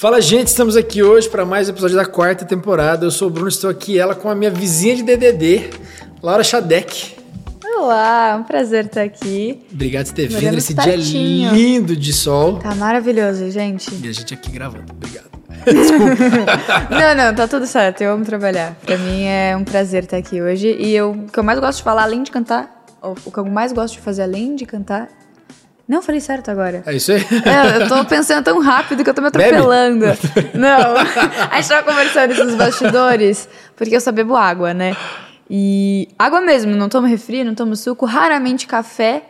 Fala, gente, estamos aqui hoje para mais um episódio da quarta temporada. Eu sou o Bruno, estou aqui ela com a minha vizinha de DDD, Laura Xadec. Olá, um prazer estar aqui. Obrigado por ter vindo nesse dia lindo de sol. Tá maravilhoso, gente. E a gente aqui gravando. Obrigado. Desculpa. não, não, tá tudo certo. Eu amo trabalhar. Pra mim é um prazer estar aqui hoje. E eu, o que eu mais gosto de falar, além de cantar, o que eu mais gosto de fazer, além de cantar, não, falei certo agora. É isso aí? É, eu tô pensando tão rápido que eu tô me atropelando. Bebe? Não. A gente tava conversando isso nos bastidores, porque eu só bebo água, né? E água mesmo, não tomo refri, não tomo suco, raramente café.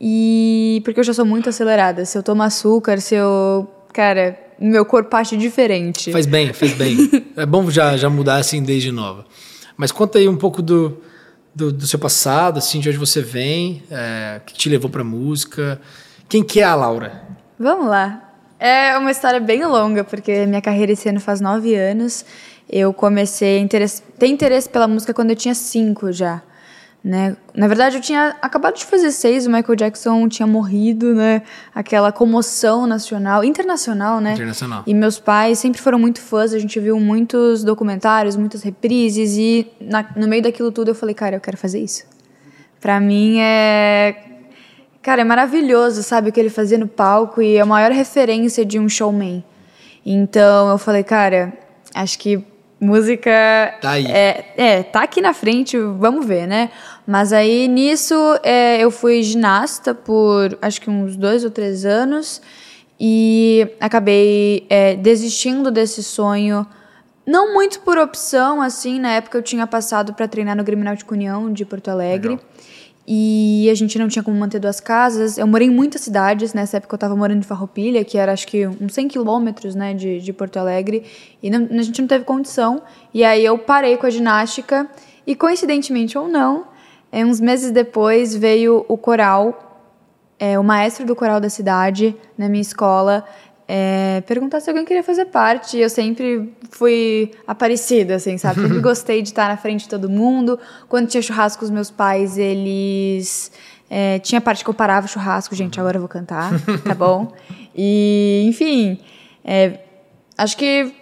E porque eu já sou muito acelerada. Se eu tomo açúcar, se eu. Cara, meu corpo acha diferente. Faz bem, faz bem. é bom já, já mudar assim desde nova. Mas conta aí um pouco do, do, do seu passado, assim, de onde você vem, é, que te levou pra música. Quem que é a Laura? Vamos lá. É uma história bem longa, porque minha carreira esse ano faz nove anos. Eu comecei a ter interesse pela música quando eu tinha cinco já. Né? Na verdade, eu tinha acabado de fazer seis, o Michael Jackson tinha morrido, né? Aquela comoção nacional, internacional, né? Internacional. E meus pais sempre foram muito fãs, a gente viu muitos documentários, muitas reprises, e na, no meio daquilo tudo eu falei, cara, eu quero fazer isso. Pra mim é. Cara, é maravilhoso, sabe, o que ele fazia no palco e é a maior referência de um showman. Então eu falei, cara, acho que música. Tá aí. É, é, tá aqui na frente, vamos ver, né? Mas aí nisso é, eu fui ginasta por acho que uns dois ou três anos e acabei é, desistindo desse sonho. Não muito por opção, assim, na época eu tinha passado para treinar no Grêmio Náutico União de Porto Alegre. Legal. E a gente não tinha como manter duas casas. Eu morei em muitas cidades. Nessa época eu estava morando em Farroupilha, que era acho que uns 100 quilômetros né, de, de Porto Alegre. E não, a gente não teve condição. E aí eu parei com a ginástica. E coincidentemente ou não, é, uns meses depois veio o coral, é, o maestro do coral da cidade, na minha escola, é, perguntar se alguém queria fazer parte. Eu sempre fui aparecida, assim, sabe? Sempre gostei de estar na frente de todo mundo. Quando tinha churrasco com os meus pais, eles. É, tinha parte que eu parava o churrasco, gente, agora eu vou cantar, tá bom? E, enfim, é, acho que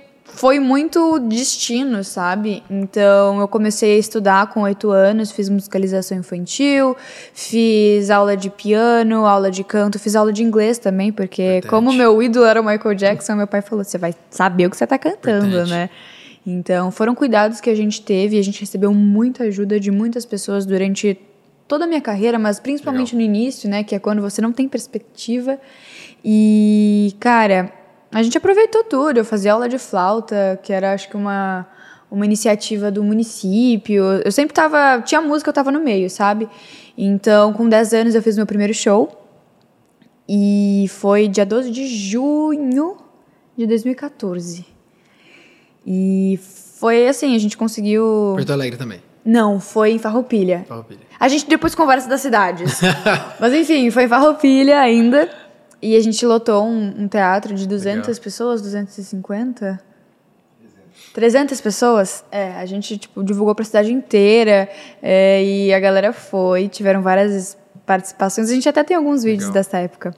foi muito destino, sabe? Então eu comecei a estudar com oito anos, fiz musicalização infantil, fiz aula de piano, aula de canto, fiz aula de inglês também, porque como meu ídolo era o Michael Jackson, meu pai falou: você vai saber o que você está cantando, né? Então foram cuidados que a gente teve e a gente recebeu muita ajuda de muitas pessoas durante toda a minha carreira, mas principalmente Legal. no início, né? Que é quando você não tem perspectiva. E, cara, a gente aproveitou tudo. Eu fazia aula de flauta, que era acho que uma, uma iniciativa do município. Eu sempre tava. Tinha música, eu tava no meio, sabe? Então, com 10 anos, eu fiz meu primeiro show. E foi dia 12 de junho de 2014. E foi assim, a gente conseguiu. Porto Alegre também. Não, foi em Farroupilha. Farroupilha. A gente depois conversa das cidades. Mas enfim, foi em Farroupilha ainda. E a gente lotou um, um teatro de 200 Legal. pessoas, 250? 300 pessoas? É, a gente tipo, divulgou para a cidade inteira é, e a galera foi, tiveram várias participações. A gente até tem alguns vídeos Legal. dessa época.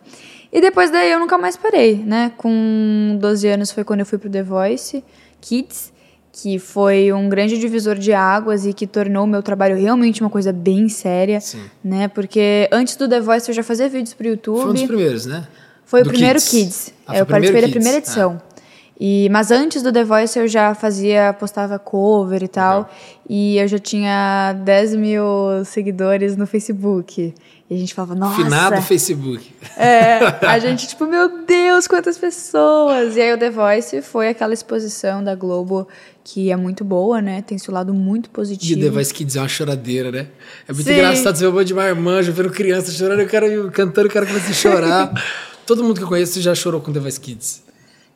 E depois daí eu nunca mais parei, né? Com 12 anos foi quando eu fui pro The Voice Kids que foi um grande divisor de águas e que tornou o meu trabalho realmente uma coisa bem séria, Sim. né? Porque antes do The Voice eu já fazia vídeos pro YouTube. Foi um dos primeiros, né? Foi do o primeiro Kids. Kids. Ah, eu participei da primeira edição. Ah. E, mas antes do The Voice eu já fazia, postava cover e tal. Legal. E eu já tinha 10 mil seguidores no Facebook. E a gente falava, nossa. Finado Facebook. É, a gente, tipo, meu Deus, quantas pessoas! E aí o The Voice foi aquela exposição da Globo que é muito boa, né? Tem seu lado muito positivo. E o The Voice Kids é uma choradeira, né? É muito Sim. engraçado ver um monte de marmanjo, vendo criança chorando, eu quero cantando, o cara começa a chorar. Todo mundo que eu conheço já chorou com The Voice Kids.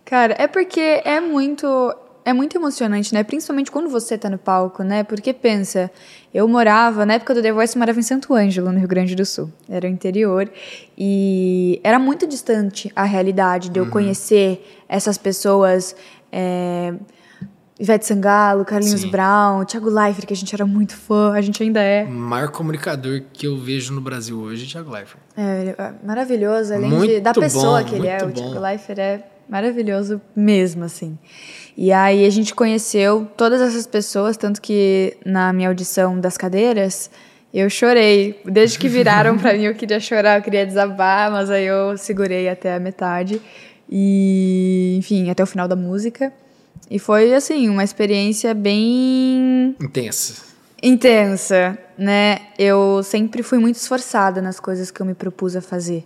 Cara, é porque é muito é muito emocionante, né? Principalmente quando você tá no palco, né? Porque pensa, eu morava, na época do The Voice, eu morava em Santo Ângelo, no Rio Grande do Sul. Era o interior. E era muito distante a realidade de eu uhum. conhecer essas pessoas. É, Ivete Sangalo, Carlinhos Sim. Brown, Thiago Leifert, que a gente era muito fã, a gente ainda é. O maior comunicador que eu vejo no Brasil hoje é Thiago Leifert. É, é maravilhoso, além muito de, da pessoa bom, que ele é. O Thiago Leifert é Maravilhoso mesmo, assim. E aí a gente conheceu todas essas pessoas, tanto que na minha audição das cadeiras, eu chorei. Desde que viraram para mim, eu queria chorar, eu queria desabar, mas aí eu segurei até a metade. E, enfim, até o final da música. E foi, assim, uma experiência bem. Intensa. Intensa, né? Eu sempre fui muito esforçada nas coisas que eu me propus a fazer.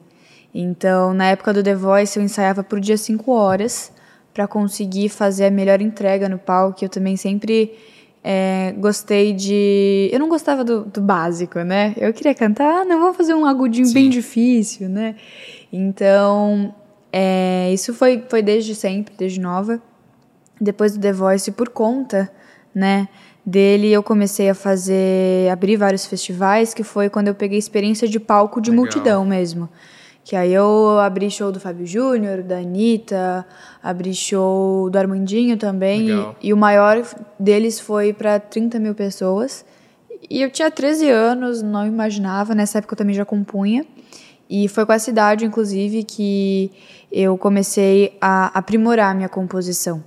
Então, na época do The Voice, eu ensaiava por dia cinco horas para conseguir fazer a melhor entrega no palco. Eu também sempre é, gostei de. Eu não gostava do, do, básico, né? Eu queria cantar, ah, não, vamos fazer um agudinho Sim. bem difícil, né? Então, é, isso foi, foi desde sempre, desde nova. Depois do The Voice, por conta, né? Dele, eu comecei a fazer, abrir vários festivais, que foi quando eu peguei experiência de palco de Legal. multidão mesmo. Que aí eu abri show do Fábio Júnior, da Anitta, abri show do Armandinho também. E, e, o maior deles foi para 30 mil pessoas. E eu tinha 13 anos, não imaginava, nessa época eu também já compunha. E foi com essa idade, inclusive, que eu comecei a aprimorar a minha composição.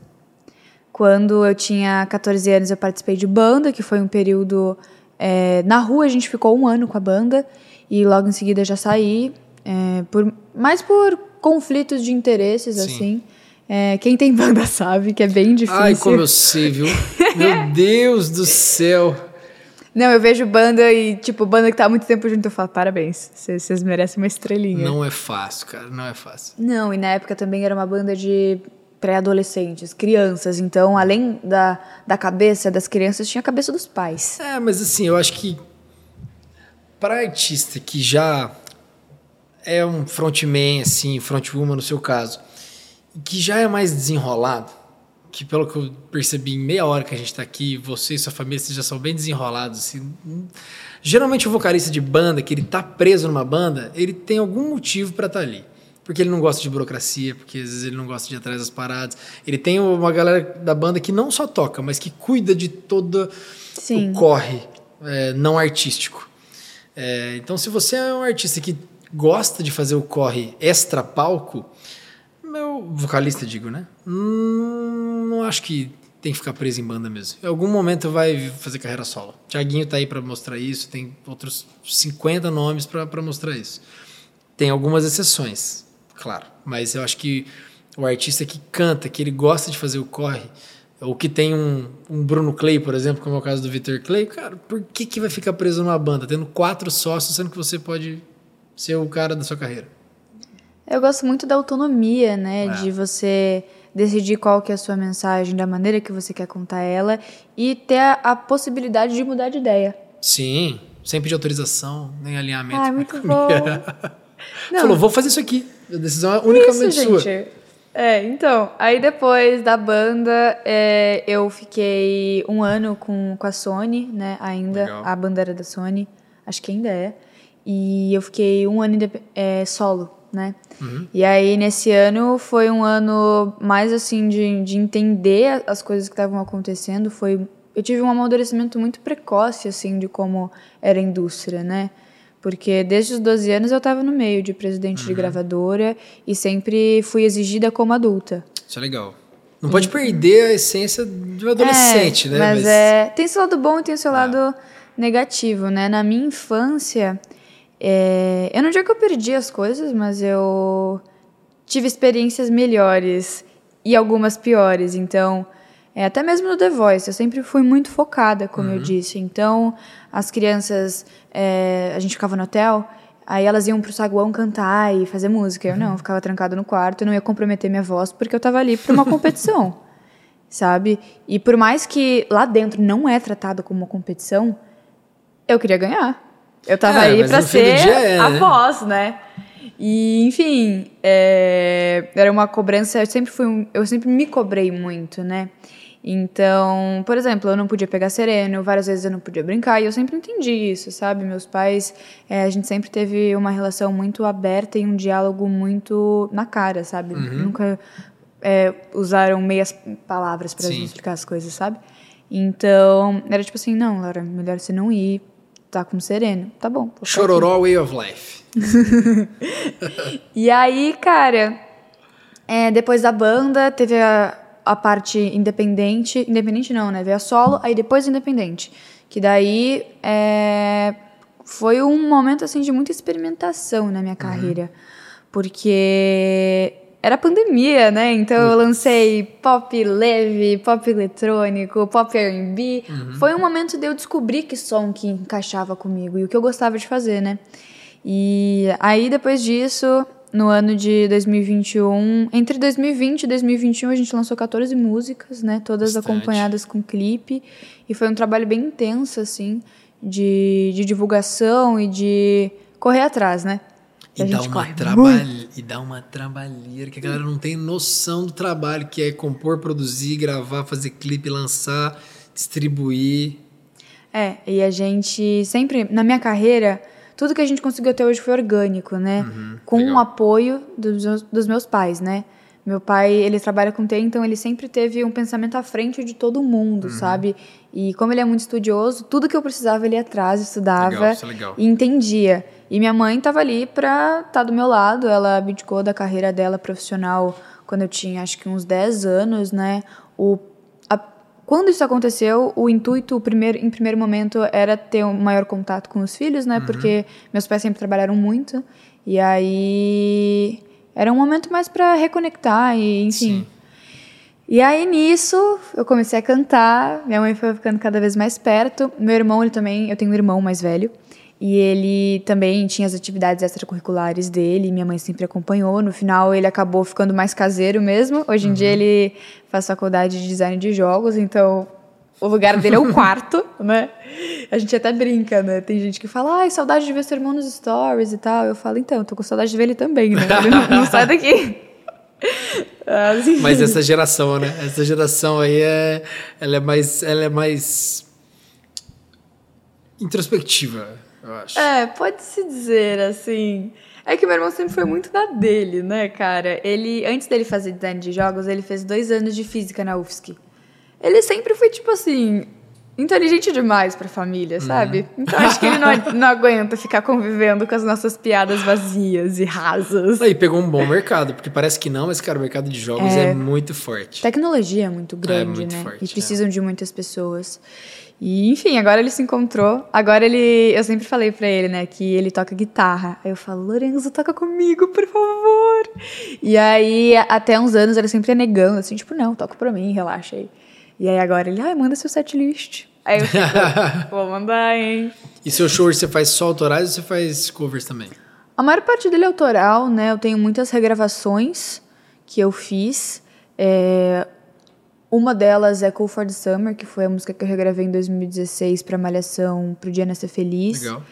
Quando eu tinha 14 anos, eu participei de banda, que foi um período. É, na rua a gente ficou um ano com a banda, e logo em seguida já saí. É, por, mais por conflitos de interesses, Sim. assim. É, quem tem banda sabe que é bem difícil. Ai, como eu sei, viu? Meu Deus do céu. Não, eu vejo banda e, tipo, banda que tá há muito tempo junto, eu falo, parabéns, vocês merecem uma estrelinha. Não é fácil, cara, não é fácil. Não, e na época também era uma banda de pré-adolescentes, crianças, então, além da, da cabeça das crianças, tinha a cabeça dos pais. É, mas assim, eu acho que para artista que já é um frontman, assim, frontwoman no seu caso, que já é mais desenrolado, que pelo que eu percebi em meia hora que a gente está aqui, você e sua família vocês já são bem desenrolados. Assim. Geralmente o vocalista de banda, que ele tá preso numa banda, ele tem algum motivo para estar tá ali. Porque ele não gosta de burocracia, porque às vezes ele não gosta de ir atrás das paradas. Ele tem uma galera da banda que não só toca, mas que cuida de todo Sim. o corre é, não artístico. É, então, se você é um artista que gosta de fazer o corre extra palco, meu vocalista, digo, né? Hum, não acho que tem que ficar preso em banda mesmo. Em algum momento vai fazer carreira solo. Tiaguinho tá aí para mostrar isso, tem outros 50 nomes para mostrar isso. Tem algumas exceções, claro, mas eu acho que o artista que canta, que ele gosta de fazer o corre, ou que tem um, um Bruno Clay, por exemplo, como é o caso do Victor Clay, cara, por que, que vai ficar preso numa banda, tendo quatro sócios, sendo que você pode ser o cara da sua carreira? Eu gosto muito da autonomia, né? É. De você decidir qual que é a sua mensagem, da maneira que você quer contar ela e ter a, a possibilidade de mudar de ideia. Sim, sem pedir autorização, nem alinhamento. Ah, muito bom. Falou, vou fazer isso aqui. A decisão é unicamente isso, sua. Gente. É, então, aí depois da banda, é, eu fiquei um ano com, com a Sony, né? Ainda, Legal. a banda era da Sony, acho que ainda é. E eu fiquei um ano de, é, solo, né? Uhum. E aí, nesse ano, foi um ano mais, assim, de, de entender as coisas que estavam acontecendo. Foi... Eu tive um amadurecimento muito precoce, assim, de como era a indústria, né? Porque desde os 12 anos eu estava no meio de presidente uhum. de gravadora e sempre fui exigida como adulta. Isso é legal. Não pode perder a essência de um adolescente, é, né? Mas, mas, é. Tem seu lado bom e tem seu é. lado negativo, né? Na minha infância, é, eu não digo que eu perdi as coisas, mas eu tive experiências melhores e algumas piores. Então, é, até mesmo no The Voice, eu sempre fui muito focada, como uhum. eu disse. Então, as crianças, é, a gente ficava no hotel, aí elas iam pro saguão cantar e fazer música. Eu não, eu ficava trancada no quarto, eu não ia comprometer minha voz, porque eu estava ali para uma competição, sabe? E por mais que lá dentro não é tratado como uma competição, eu queria ganhar. Eu tava é, aí pra ser é, a né? voz, né? E, enfim, é, era uma cobrança, eu sempre fui, um, eu sempre me cobrei muito, né? Então, por exemplo, eu não podia pegar sereno, várias vezes eu não podia brincar, e eu sempre entendi isso, sabe? Meus pais, é, a gente sempre teve uma relação muito aberta e um diálogo muito na cara, sabe? Uhum. Nunca é, usaram meias palavras para explicar as coisas, sabe? Então, era tipo assim, não, Laura, melhor você não ir, tá com sereno. Tá bom. Chororó Way of Life. e aí, cara, É, depois da banda, teve a, a parte independente. Independente não, né? Veio a solo, aí depois independente. Que daí é, foi um momento assim de muita experimentação na minha carreira. Porque era pandemia, né? Então eu lancei pop leve, pop eletrônico, pop R&B. Foi um momento de eu descobrir que som que encaixava comigo e o que eu gostava de fazer, né? E aí depois disso, no ano de 2021, entre 2020 e 2021 a gente lançou 14 músicas, né? Todas Bastante. acompanhadas com clipe e foi um trabalho bem intenso assim de, de divulgação e de correr atrás, né? E dá, uma trabalha, e dá uma trabalheira que a galera não tem noção do trabalho que é compor, produzir, gravar, fazer clipe, lançar, distribuir. É, e a gente sempre, na minha carreira, tudo que a gente conseguiu até hoje foi orgânico, né? Com legal. o apoio dos meus, dos meus pais, né? Meu pai, ele trabalha com TI, então ele sempre teve um pensamento à frente de todo mundo, sabe? E como ele é muito estudioso, tudo que eu precisava ele ia atrás, estudava Legal, é legal. e entendia. E minha mãe estava ali pra estar do meu lado, ela abdicou da carreira dela profissional quando eu tinha acho que uns 10 anos, né? O quando isso aconteceu, o intuito, o primeiro, em primeiro momento, era ter um maior contato com os filhos, né? Porque meus pais sempre trabalharam muito. E aí era um momento mais para reconectar e, enfim. Sim. E aí nisso, eu comecei a cantar, minha mãe foi ficando cada vez mais perto. Meu irmão, ele também, eu tenho um irmão mais velho, e ele também tinha as atividades extracurriculares dele, minha mãe sempre acompanhou. No final, ele acabou ficando mais caseiro mesmo. Hoje em dia, ele faz faculdade de design de jogos, então o lugar dele é o quarto, né? A gente até brinca, né? Tem gente que fala, ai, saudade de ver seu irmão nos stories e tal. Eu falo, então, tô com saudade de ver ele também, né? Ele não, não sai daqui. Assim. Mas essa geração, né? Essa geração aí é, ela é mais, ela é mais introspectiva, eu acho. É, pode-se dizer, assim. É que meu irmão sempre foi muito na dele, né, cara? Ele, antes dele fazer design de jogos, ele fez dois anos de física na UFSC. Ele sempre foi, tipo assim, inteligente demais pra família, sabe? Então acho que ele não, não aguenta ficar convivendo com as nossas piadas vazias e rasas. Aí pegou um bom mercado, porque parece que não, mas, cara, o mercado de jogos é, muito forte. Tecnologia é muito grande, muito né? forte, e precisam de muitas pessoas. E, enfim, agora ele se encontrou. Agora ele. Eu sempre falei pra ele, né, que ele toca guitarra. Aí eu falo, Lorenzo, toca comigo, por favor. E aí, até uns anos, ele sempre ia negando, assim, tipo, não, toca pra mim, relaxa aí. E aí agora ele, ai, manda seu setlist. Aí eu fico, vou mandar, hein? E seu show você faz só autorais ou você faz covers também? A maior parte dele é autoral, né? Eu tenho muitas regravações que eu fiz. É, Uma delas é Cool for the Summer, que foi a música que eu regravei em 2016 pra Malhação, pro Dia Nascer Feliz. Legal.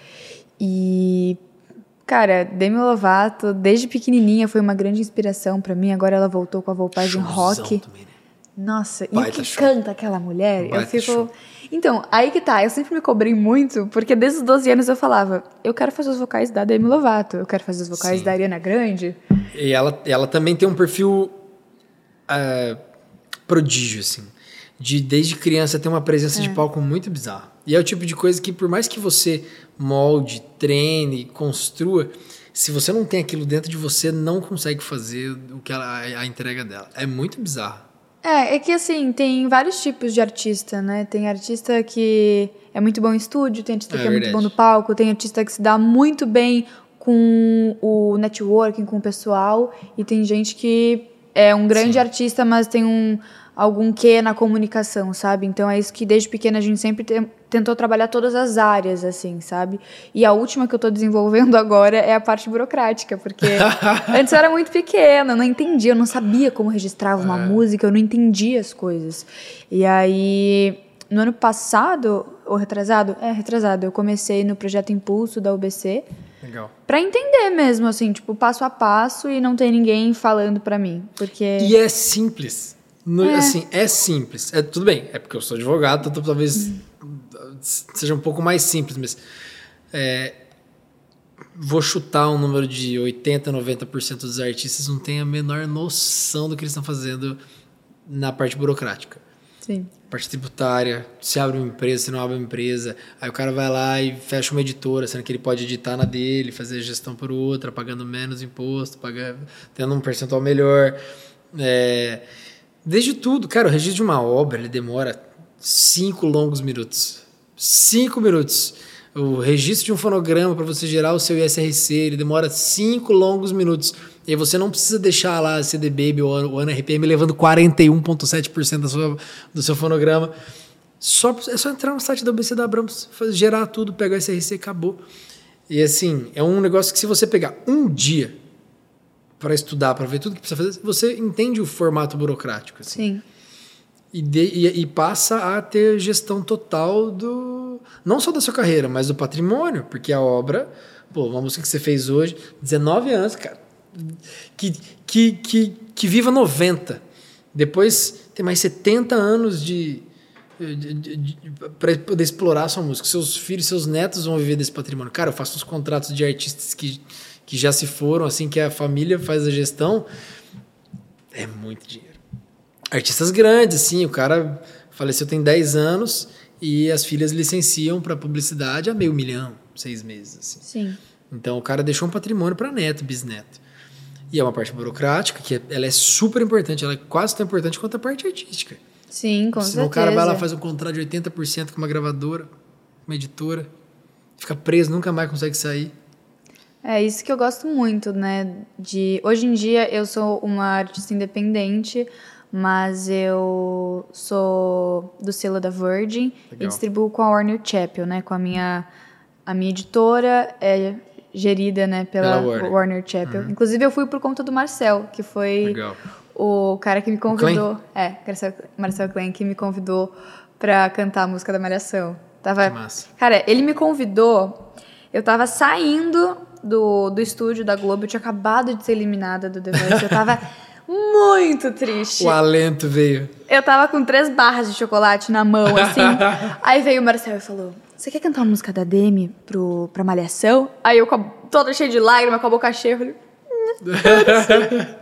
E, cara, Demi Lovato, desde pequenininha, foi uma grande inspiração pra mim. Agora ela voltou com a voltagem Showzão rock. também, né? Nossa, e o Baita que show. canta aquela mulher? eu Baita fico. show. Então, aí que tá, eu sempre me cobrei muito, porque desde os 12 anos eu falava, eu quero fazer os vocais da Demi Lovato, eu quero fazer os vocais Sim. da Ariana Grande. E ela, ela também tem um perfil é, prodígio, assim. De desde criança ter uma presença de palco muito bizarra. E é o tipo de coisa que, por mais que você molde, treine, construa, se você não tem aquilo dentro de você, não consegue fazer o que ela, a, entrega dela. É muito bizarro. É, é que assim, tem vários tipos de artista, né? Tem artista que é muito bom em estúdio, tem artista É que é muito verdade. bom no palco, tem artista que se dá muito bem com o networking, com o pessoal, e tem gente que é um grande Sim. artista, mas tem um algum quê na comunicação, sabe? Então é isso que desde pequena a gente sempre te- tentou trabalhar todas as áreas, assim, sabe? E a última que eu tô desenvolvendo agora é a parte burocrática, porque antes eu era muito pequena, eu não entendia, eu não sabia como registrava uma música, eu não entendia as coisas. E aí, no ano passado, ou retrasado? É, retrasado, eu comecei no projeto Impulso da UBC, Legal. Pra entender mesmo, assim, tipo, passo a passo e não ter ninguém falando pra mim. Porque. E é simples. No- Assim, é simples. É, tudo bem, é porque eu sou advogado, então talvez seja um pouco mais simples, mas é, vou chutar um número de 80, 90% dos artistas não têm a menor noção do que eles estão fazendo na parte burocrática. Sim. Parte tributária, se abre uma empresa, se não abre uma empresa. Aí o cara vai lá e fecha uma editora, sendo que ele pode editar na dele, fazer gestão por outra, pagando menos imposto, pagando, tendo um percentual melhor. É, desde tudo, cara, o registro de uma obra ele demora cinco longos minutos. Cinco minutos. O registro de um fonograma para você gerar o seu ISRC, ele demora cinco longos minutos. E você não precisa deixar lá a CD Baby ou o ANRPM levando 41,7% do seu fonograma. Só, é só entrar no site da BC da Abrams, gerar tudo, pegar o ISRC acabou. E assim, é um negócio que se você pegar um dia para estudar, para ver tudo que precisa fazer, você entende o formato burocrático. Assim. Sim. E, de, e, e, passa a ter gestão total do. Não só da sua carreira, mas do patrimônio, porque a obra. Pô, uma música que você fez hoje, 19 anos, cara. Que, que, que, que viva 90. Depois tem mais 70 anos de. de, de, de para poder explorar a sua música. Seus filhos, seus netos vão viver desse patrimônio. Cara, eu faço uns contratos de artistas que, que já se foram, assim, que a família faz a gestão. É muito dinheiro artistas grandes, assim, o cara faleceu tem 10 anos e as filhas licenciam para publicidade a meio milhão, seis meses. Assim. Sim. Então o cara deixou um patrimônio para neto, bisneto. E é uma parte burocrática que ela é super importante, ela é quase tão importante quanto a parte artística. Sim, com Senão certeza. o cara vai lá faz um contrato de 80% com uma gravadora, uma editora, fica preso, nunca mais consegue sair. É isso que eu gosto muito, né? De hoje em dia eu sou uma artista independente, mas eu sou do selo da Virgin Legal. e distribuo com a Warner Chappell, né? Com a minha a minha editora é gerida, né, pela, Pela Warner. Warner, Chappell. Inclusive eu fui por conta do Marcel, que foi Legal. o cara que me convidou, é, Marcel, Klein que me convidou pra cantar a música da Malhação. Tava, cara, ele me convidou, eu tava saindo do, do estúdio da Globo, eu tinha acabado de ser eliminada do The Voice, eu tava muito triste. O alento veio. Eu tava com três barras de chocolate na mão, assim. Aí veio o Marcel e falou: Você quer cantar uma música da Demi pro, pra Malhação? Aí eu, toda cheia de lágrimas, com a boca cheia, eu falei. "Hum,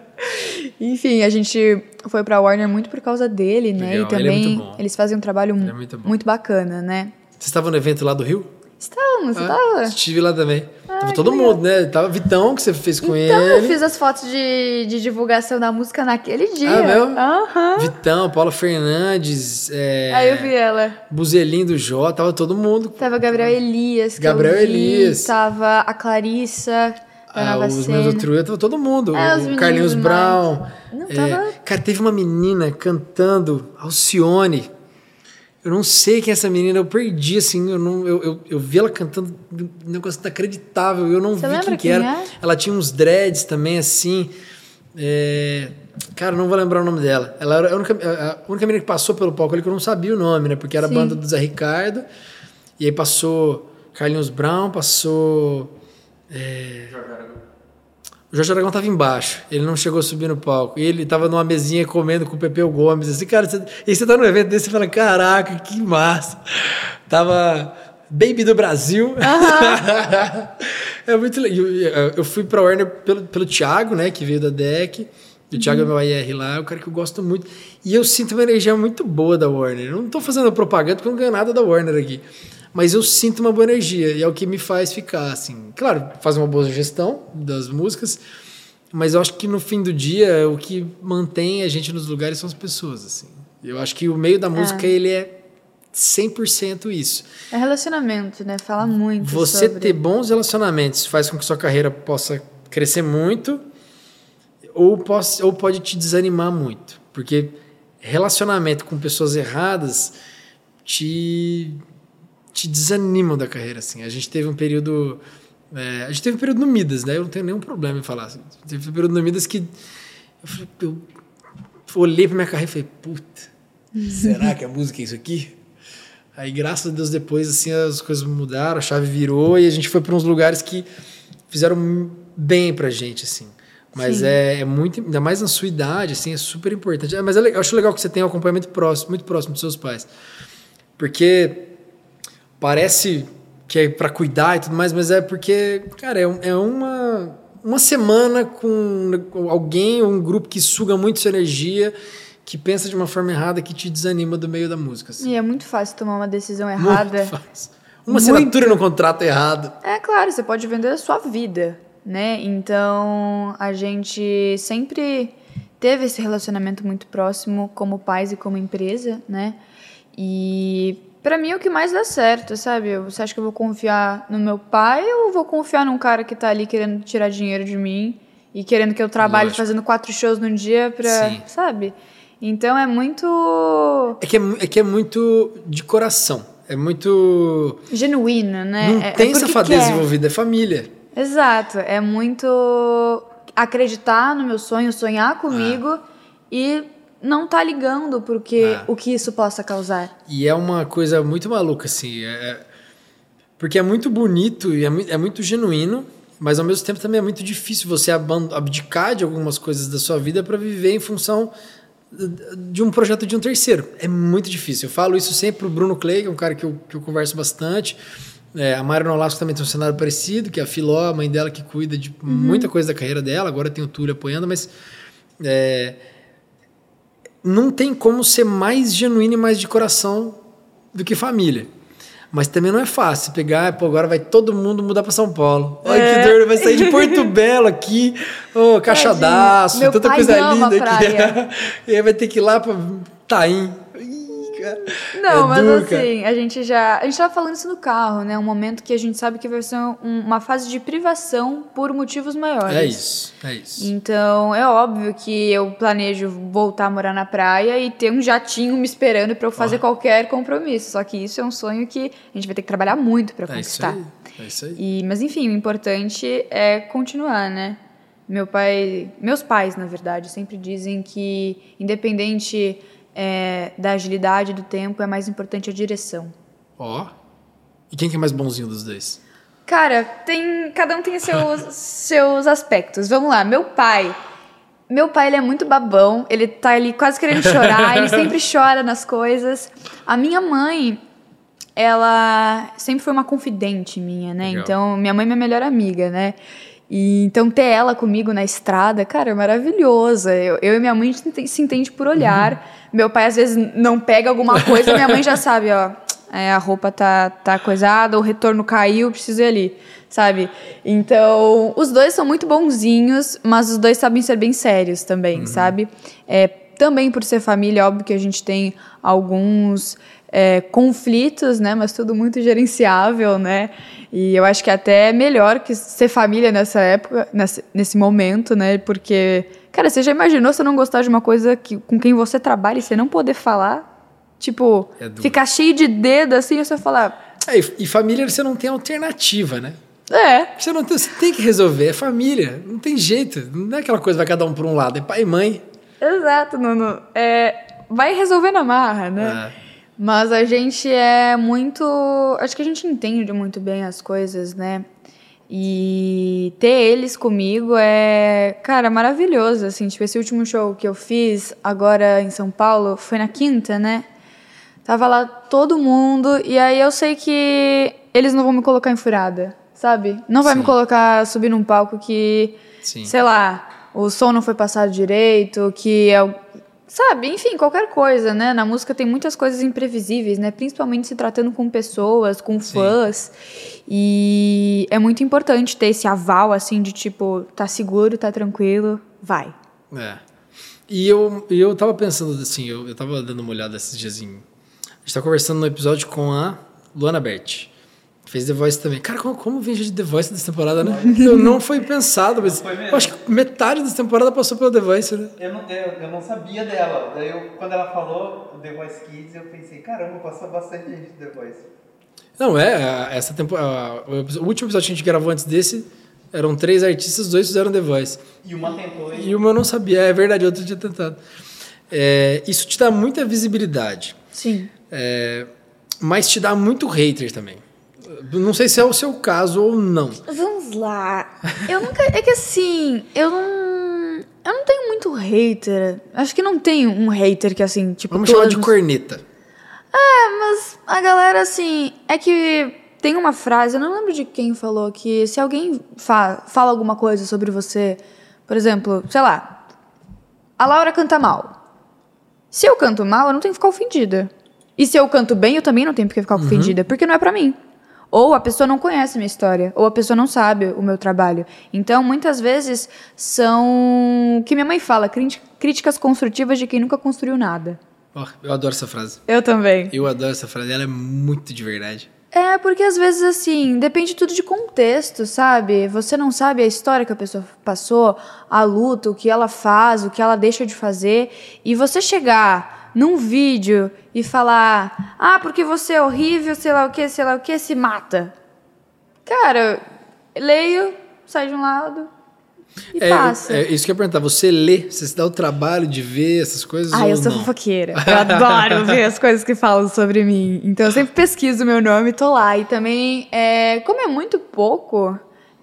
Enfim, a gente foi pra Warner muito por causa dele, né? Legal, e ele é também muito bom. eles fazem um trabalho Ele é muito muito bacana, né? Você estava no evento lá do Rio? Estamos, Ah, tava? Estive lá também. Tava que todo legal. mundo, né? Tava Vitão, que você fez com Então, ele. eu fiz as fotos de, de divulgação da música naquele dia. Ah, mesmo? Aham. Vitão, Paulo Fernandes, é, Aí eu vi ela. Buzelinho do Jó, tava todo mundo. Tava Gabriel Elias, Gabriel vi, Elias. Tava a Clarissa, Ah, os meus outros, tava todo mundo. É, o Carlinhos. Brown. Não, é, tava- Cara, teve uma menina cantando Alcione. Eu não sei quem é essa menina, eu perdi, assim, eu, não, eu, eu, eu vi ela cantando um negócio inacreditável, eu não Você vi quem que quem era. é? Ela tinha uns dreads também, assim. é, Cara, não vou lembrar o nome dela. Ela era a única, a única menina que passou pelo palco ali que eu não sabia o nome, né? Porque era a banda do Zé Ricardo. E aí passou Carlinhos Brown, passou. é, o Jorge Aragão tava embaixo, ele não chegou a subir no palco. E ele tava numa mesinha comendo com o Pepeu Gomes. Assim, cara, você, e você tá num evento desse e fala: caraca, que massa. Tava Baby do Brasil. é muito legal. Eu, eu fui pra Warner pelo, pelo Thiago, né, que veio da DEC. O Thiago é meu IR lá, é um cara que eu gosto muito. E eu sinto uma energia muito boa da Warner. Eu não tô fazendo propaganda porque eu não ganho nada da Warner aqui. Mas eu sinto uma boa energia e é o que me faz ficar, assim. Claro, faz uma boa gestão das músicas, mas eu acho que no fim do dia o que mantém a gente nos lugares são as pessoas, assim. Eu acho que o meio da música, ele é 100% isso. É relacionamento, né? Fala muito Você sobre... ter bons relacionamentos faz com que sua carreira possa crescer muito ou, possa, ou pode te desanimar muito. Porque relacionamento com pessoas erradas te, te desanimam da carreira. Assim. A gente teve um período. é, a gente teve um período no Midas, né? Eu não tenho nenhum problema em falar. Assim. Teve um período no Midas que eu, falei, eu olhei pra minha carreira e falei, puta, será que a música é isso aqui? Aí, graças a Deus, depois, assim, as coisas mudaram, a chave virou e a gente foi para uns lugares que fizeram bem pra gente, assim. Mas é, é muito, ainda mais na sua idade, assim, é super importante. É, mas é eu acho legal que você tenha um acompanhamento próximo, muito próximo dos seus pais. Porque parece que é para cuidar e tudo mais, mas é porque, cara, é, é uma, uma semana com alguém ou um grupo que suga muito sua energia, que pensa de uma forma errada que te desanima do meio da música. Assim. E é muito fácil tomar uma decisão errada. Muito fácil. Uma assinatura no contrato errado. É claro, você pode vender a sua vida, né? Então a gente sempre teve esse relacionamento muito próximo como pais e como empresa, né? E para mim é o que mais dá certo, sabe? Você acha que eu vou confiar no meu pai ou vou confiar num cara que tá ali querendo tirar dinheiro de mim e querendo que eu trabalhe Lógico. fazendo quatro shows num dia pra, Sim. sabe? Então é muito É que é, é que é muito de coração. É muito. genuíno, né? Não É- é tem porque safadeza quer. envolvida, é família. Exato, é muito acreditar no meu sonho, sonhar comigo e não tá ligando porque Ah. o que isso possa causar. E é uma coisa muito maluca, assim. é- é- porque é muito bonito e é, mui- é muito genuíno, mas ao mesmo tempo também é muito difícil você abdicar de algumas coisas da sua vida para viver em função de um projeto de um terceiro. É muito difícil. Eu falo isso sempre pro Bruno Clay, que é um cara que eu, que eu converso bastante. É, a Mari Nolasco também tem um cenário parecido, que é a Filó, a mãe dela que cuida de muita coisa da carreira dela. Agora tem o Túlio apoiando, mas é, não tem como ser mais genuíno e mais de coração do que família. Mas também não é fácil pegar, pô, agora vai todo mundo mudar para São Paulo. Ai, É. que dor, vai sair de Porto Belo aqui, ô, caixadaço, tanta coisa linda aqui. e aí vai ter que ir lá para Taim. Cara. Não, É mas assim, a gente já. A gente tava falando isso no carro, né? Um momento que a gente sabe que vai ser um- uma fase de privação por motivos maiores. É isso, é isso. Então, é óbvio que eu planejo voltar a morar na praia e ter um jatinho me esperando pra eu fazer qualquer compromisso. Só que isso é um sonho que a gente vai ter que trabalhar muito pra É isso conquistar. aí. É isso aí. E, mas enfim, o importante é continuar, né? Meu pai, meus pais, na verdade, sempre dizem que independente é, da agilidade do tempo, é mais importante a direção. Ó. E quem que é mais bonzinho dos dois? Cara, tem cada um tem seus, seus aspectos. Vamos lá, meu pai. Meu pai, ele é muito babão, ele tá ali quase querendo chorar, ele sempre chora nas coisas. A minha mãe, ela sempre foi uma confidente minha, né? Legal. Então, minha mãe é minha melhor amiga, né? E então ter ela comigo na estrada, cara, é maravilhosa. Eu, eu e minha mãe se entende por olhar. Meu pai às vezes não pega alguma coisa, minha mãe já sabe, ó. é, a roupa tá, tá coisada, o retorno caiu, preciso ir ali, sabe? Então, os dois são muito bonzinhos, mas os dois sabem ser bem sérios também, sabe? É, também por ser família, óbvio que a gente tem alguns é, conflitos, né? Mas tudo muito gerenciável, né? E eu acho que até é melhor que ser família nessa época, nesse, nesse momento, né? Porque, cara, você já imaginou você não gostar de uma coisa que, com quem você trabalha e você não poder falar? Tipo, É ficar cheio de dedo assim e você falar. É, e, e família você não tem alternativa, né? É, Você não tem, você tem que resolver, é família, não tem jeito. Não é aquela coisa vai cada um por um lado, é pai e mãe. exato, Nuno. É, vai resolver na marra, né? É. Mas a gente é muito. Acho que a gente entende muito bem as coisas, né? E ter eles comigo é, cara, maravilhoso. Assim, tipo, esse último show que eu fiz agora em São Paulo foi na quinta, né? Tava lá todo mundo, e aí eu sei que eles não vão me colocar em furada, sabe? Não vai Sim. me colocar subir num palco que, Sim. sei lá, o som não foi passado direito, que é. Sabe, enfim, qualquer coisa, né? Na música tem muitas coisas imprevisíveis, né? Principalmente se tratando com pessoas, com Sim. fãs. E é muito importante ter esse aval, assim, de tipo, tá seguro, tá tranquilo, vai. É. E eu, eu tava pensando assim, eu, eu tava dando uma olhada esses dias em. A gente tá conversando no episódio com a Luana Bert. Fez The Voice também. Cara, como, como vem gente de The Voice dessa temporada, né? Eu não foi pensado, mas Não foi eu acho que metade dessa temporada passou pela The Voice, né? Eu não, eu, eu não sabia dela. Daí, eu, quando ela falou The Voice Kids, eu pensei, caramba, passou bastante gente do The Voice. Não, é, a- essa temporada. O último episódio que a gente gravou antes desse eram três artistas, dois fizeram The Voice. E uma tentou e... E o meu eu não sabia, é verdade, outro tinha tentado. É, isso te dá muita visibilidade. Sim. É, mas te dá muito hater também. Não sei se é o seu caso ou não. Vamos lá. Eu nunca. É que assim, eu não. Eu não tenho muito hater. Acho que não tenho um hater que assim, tipo. Vamos chamar de corneta. É, mas a galera, assim. É que tem uma frase, eu não lembro de quem falou, que se alguém fa fala alguma coisa sobre você, por exemplo, sei lá, a Laura canta mal. Se eu canto mal, eu não tenho que ficar ofendida. E se eu canto bem, eu também não tenho que ficar ofendida, porque não é pra mim. Ou a pessoa não conhece a minha história, ou a pessoa não sabe o meu trabalho. Então, muitas vezes, são. o que minha mãe fala, críti- críticas construtivas de quem nunca construiu nada. Ó, eu adoro essa frase. Eu também. Eu adoro essa frase, ela é muito de verdade. É, porque às vezes, assim, depende tudo de contexto, sabe? Você não sabe a história que a pessoa passou, a luta, o que ela faz, o que ela deixa de fazer. E você chegar num vídeo e falar, ah, porque você é horrível, sei lá o que, sei lá o que, se mata. Cara, leio, sai de um lado e É, passa. é isso que eu ia perguntar. Você lê, você se dá o trabalho de ver essas coisas Ah, eu sou não? fofoqueira. Eu adoro ver as coisas que falam sobre mim. Então eu sempre pesquiso o meu nome e tô lá. E também, é, como é muito pouco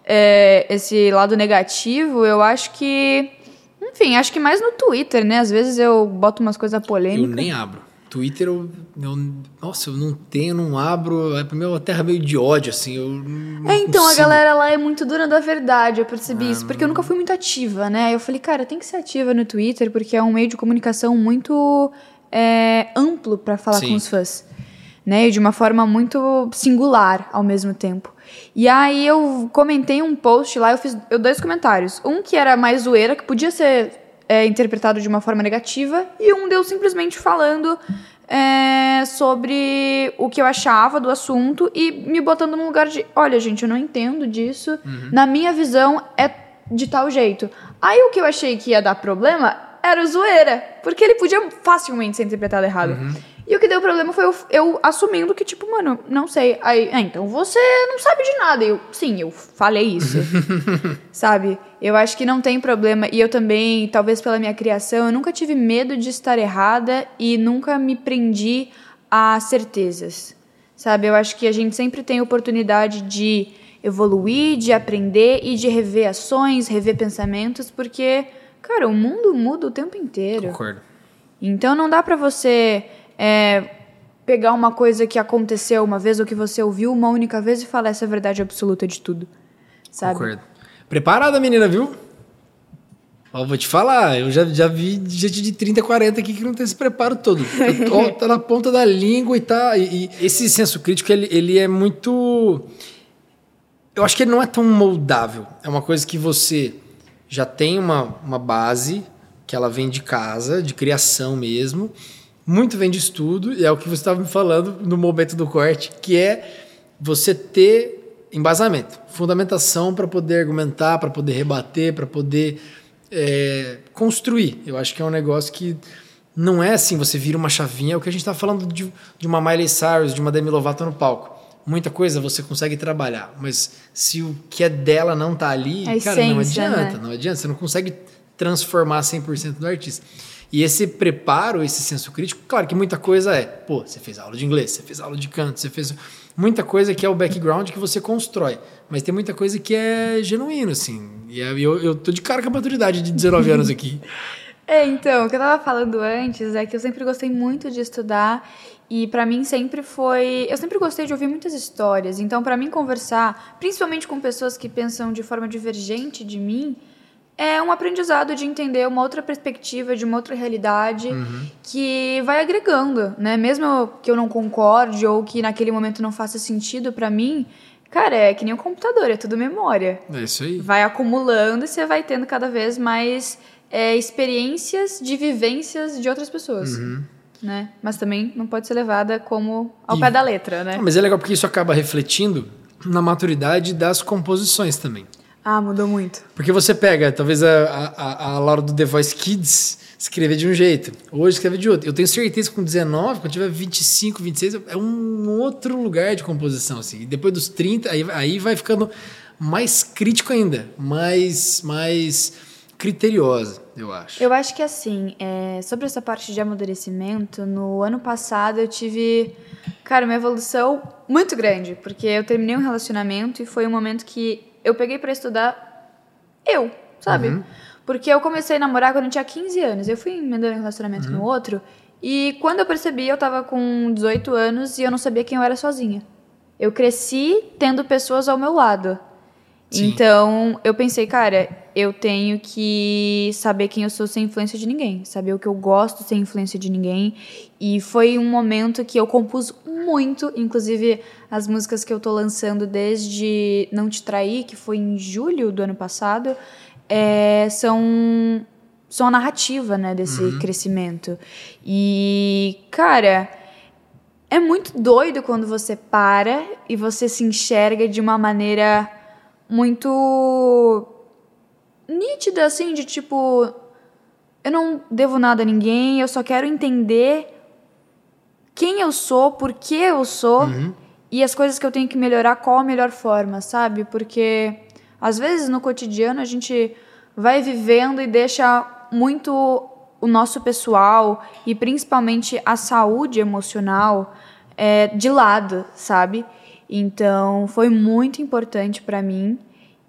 é, esse lado negativo, eu acho que. Enfim, acho que mais no Twitter, né? Às vezes eu boto umas coisas Eu polêmicas. nem abro. Twitter, eu, eu- Nossa, eu não tenho, não abro. É pra mim é uma terra meio de ódio, assim. Eu É, então, a consigo. galera lá é muito dura da verdade, eu percebi Ah, isso, porque eu nunca fui muito ativa, né? Eu falei, cara, tem que ser ativa no Twitter, porque é um meio de comunicação muito é, amplo pra falar Sim. com os fãs, né? E de uma forma muito singular ao mesmo tempo. E aí eu comentei um post lá, eu fiz eu dois comentários. Um que era mais zoeira, que podia ser é, interpretado de uma forma negativa, e um deu simplesmente falando é, sobre o que eu achava do assunto e me botando num lugar de: olha, gente, eu não entendo disso, na minha visão é de tal jeito. Aí o que eu achei que ia dar problema era zoeira, porque ele podia facilmente ser interpretado errado. E o que deu problema foi eu, eu assumindo que, tipo, mano, não sei. Aí, ah, então você não sabe de nada. Eu, sim, eu falei isso. sabe? Eu acho que não tem problema. E eu também, talvez pela minha criação, eu nunca tive medo de estar errada e nunca me prendi a certezas. Sabe? Eu acho que a gente sempre tem oportunidade de evoluir, de aprender e de rever ações, rever pensamentos, porque, cara, o mundo muda o tempo inteiro. Concordo. Então não dá pra você é, pegar uma coisa que aconteceu uma vez ou que você ouviu uma única vez e falar essa é a verdade absoluta de tudo. Sabe? Concordo. Preparada, menina, viu? Ó, vou te falar, eu já, já vi gente de 30, 40 aqui que não tem esse preparo todo. Ó, tá na ponta da língua e tá. E, e esse senso crítico, ele, ele é muito. Eu acho que ele não é tão moldável. É uma coisa que você já tem uma, uma base, que ela vem de casa, de criação mesmo. Muito vem de estudo, e é o que você estava me falando no momento do corte, que é você ter embasamento, fundamentação para poder argumentar, para poder rebater, para poder é, construir. Eu acho que é um negócio que não é assim, você vira uma chavinha, é o que a gente está falando de, de uma Miley Cyrus, de uma Demi Lovato no palco. Muita coisa você consegue trabalhar, mas se o que é dela não tá ali, A cara, não essência, adianta, né? não adianta, você não consegue transformar 100% do artista. E esse preparo, esse senso crítico, claro que muita coisa é, pô, você fez aula de inglês, você fez aula de canto, você fez muita coisa que é o background que você constrói, mas tem muita coisa que é genuíno, assim. E eu, eu tô de cara com a maturidade de 19 anos aqui. É, então, o que eu tava falando antes é que eu sempre gostei muito de estudar e pra mim sempre foi, eu sempre gostei de ouvir muitas histórias. Então, pra mim conversar, principalmente com pessoas que pensam de forma divergente de mim, é um aprendizado de entender uma outra perspectiva, de uma outra realidade que vai agregando, né? Mesmo que eu não concorde ou que naquele momento não faça sentido pra mim, cara, é que nem um computador, é tudo memória É isso aí. vai acumulando e você vai tendo cada vez mais é, experiências de vivências de outras pessoas. Né? Mas também não pode ser levada como ao E- pé da letra, né? Ah, mas é legal porque isso acaba refletindo na maturidade das composições também. Ah, mudou muito. Porque você pega, talvez a, a, a Laura do The Voice Kids escrever de um jeito, hoje escreve de outro. Eu tenho certeza que com 19, quando tiver 25, 26, é um outro lugar de composição. Assim. E depois dos 30, aí, aí vai ficando mais crítico ainda, mais, mais criteriosa, eu acho. Eu acho que assim, é, sobre essa parte de amadurecimento, no ano passado eu tive, cara, uma evolução muito grande, porque eu terminei um relacionamento e foi um momento que eu peguei pra estudar eu, sabe? Porque eu comecei a namorar quando eu tinha 15 anos. Eu fui emendando um relacionamento no outro. E quando eu percebi, eu tava com 18 anos e eu não sabia quem eu era sozinha. Eu cresci tendo pessoas ao meu lado. Sim. Então, eu pensei, cara, eu tenho que saber quem eu sou sem influência de ninguém, saber o que eu gosto sem influência de ninguém. E foi um momento que eu compus muito, inclusive as músicas que eu tô lançando desde Não Te Trair, que foi em julho do ano passado, é, são, são a narrativa, né, desse crescimento. E, cara, é muito doido quando você para e você se enxerga de uma maneira muito nítida, assim, de tipo. Eu não devo nada a ninguém, eu só quero entender quem eu sou, por que eu sou e as coisas que eu tenho que melhorar, qual a melhor forma, sabe? Porque às vezes no cotidiano a gente vai vivendo e deixa muito o nosso pessoal e principalmente a saúde emocional é, de lado, sabe? Então foi muito importante pra mim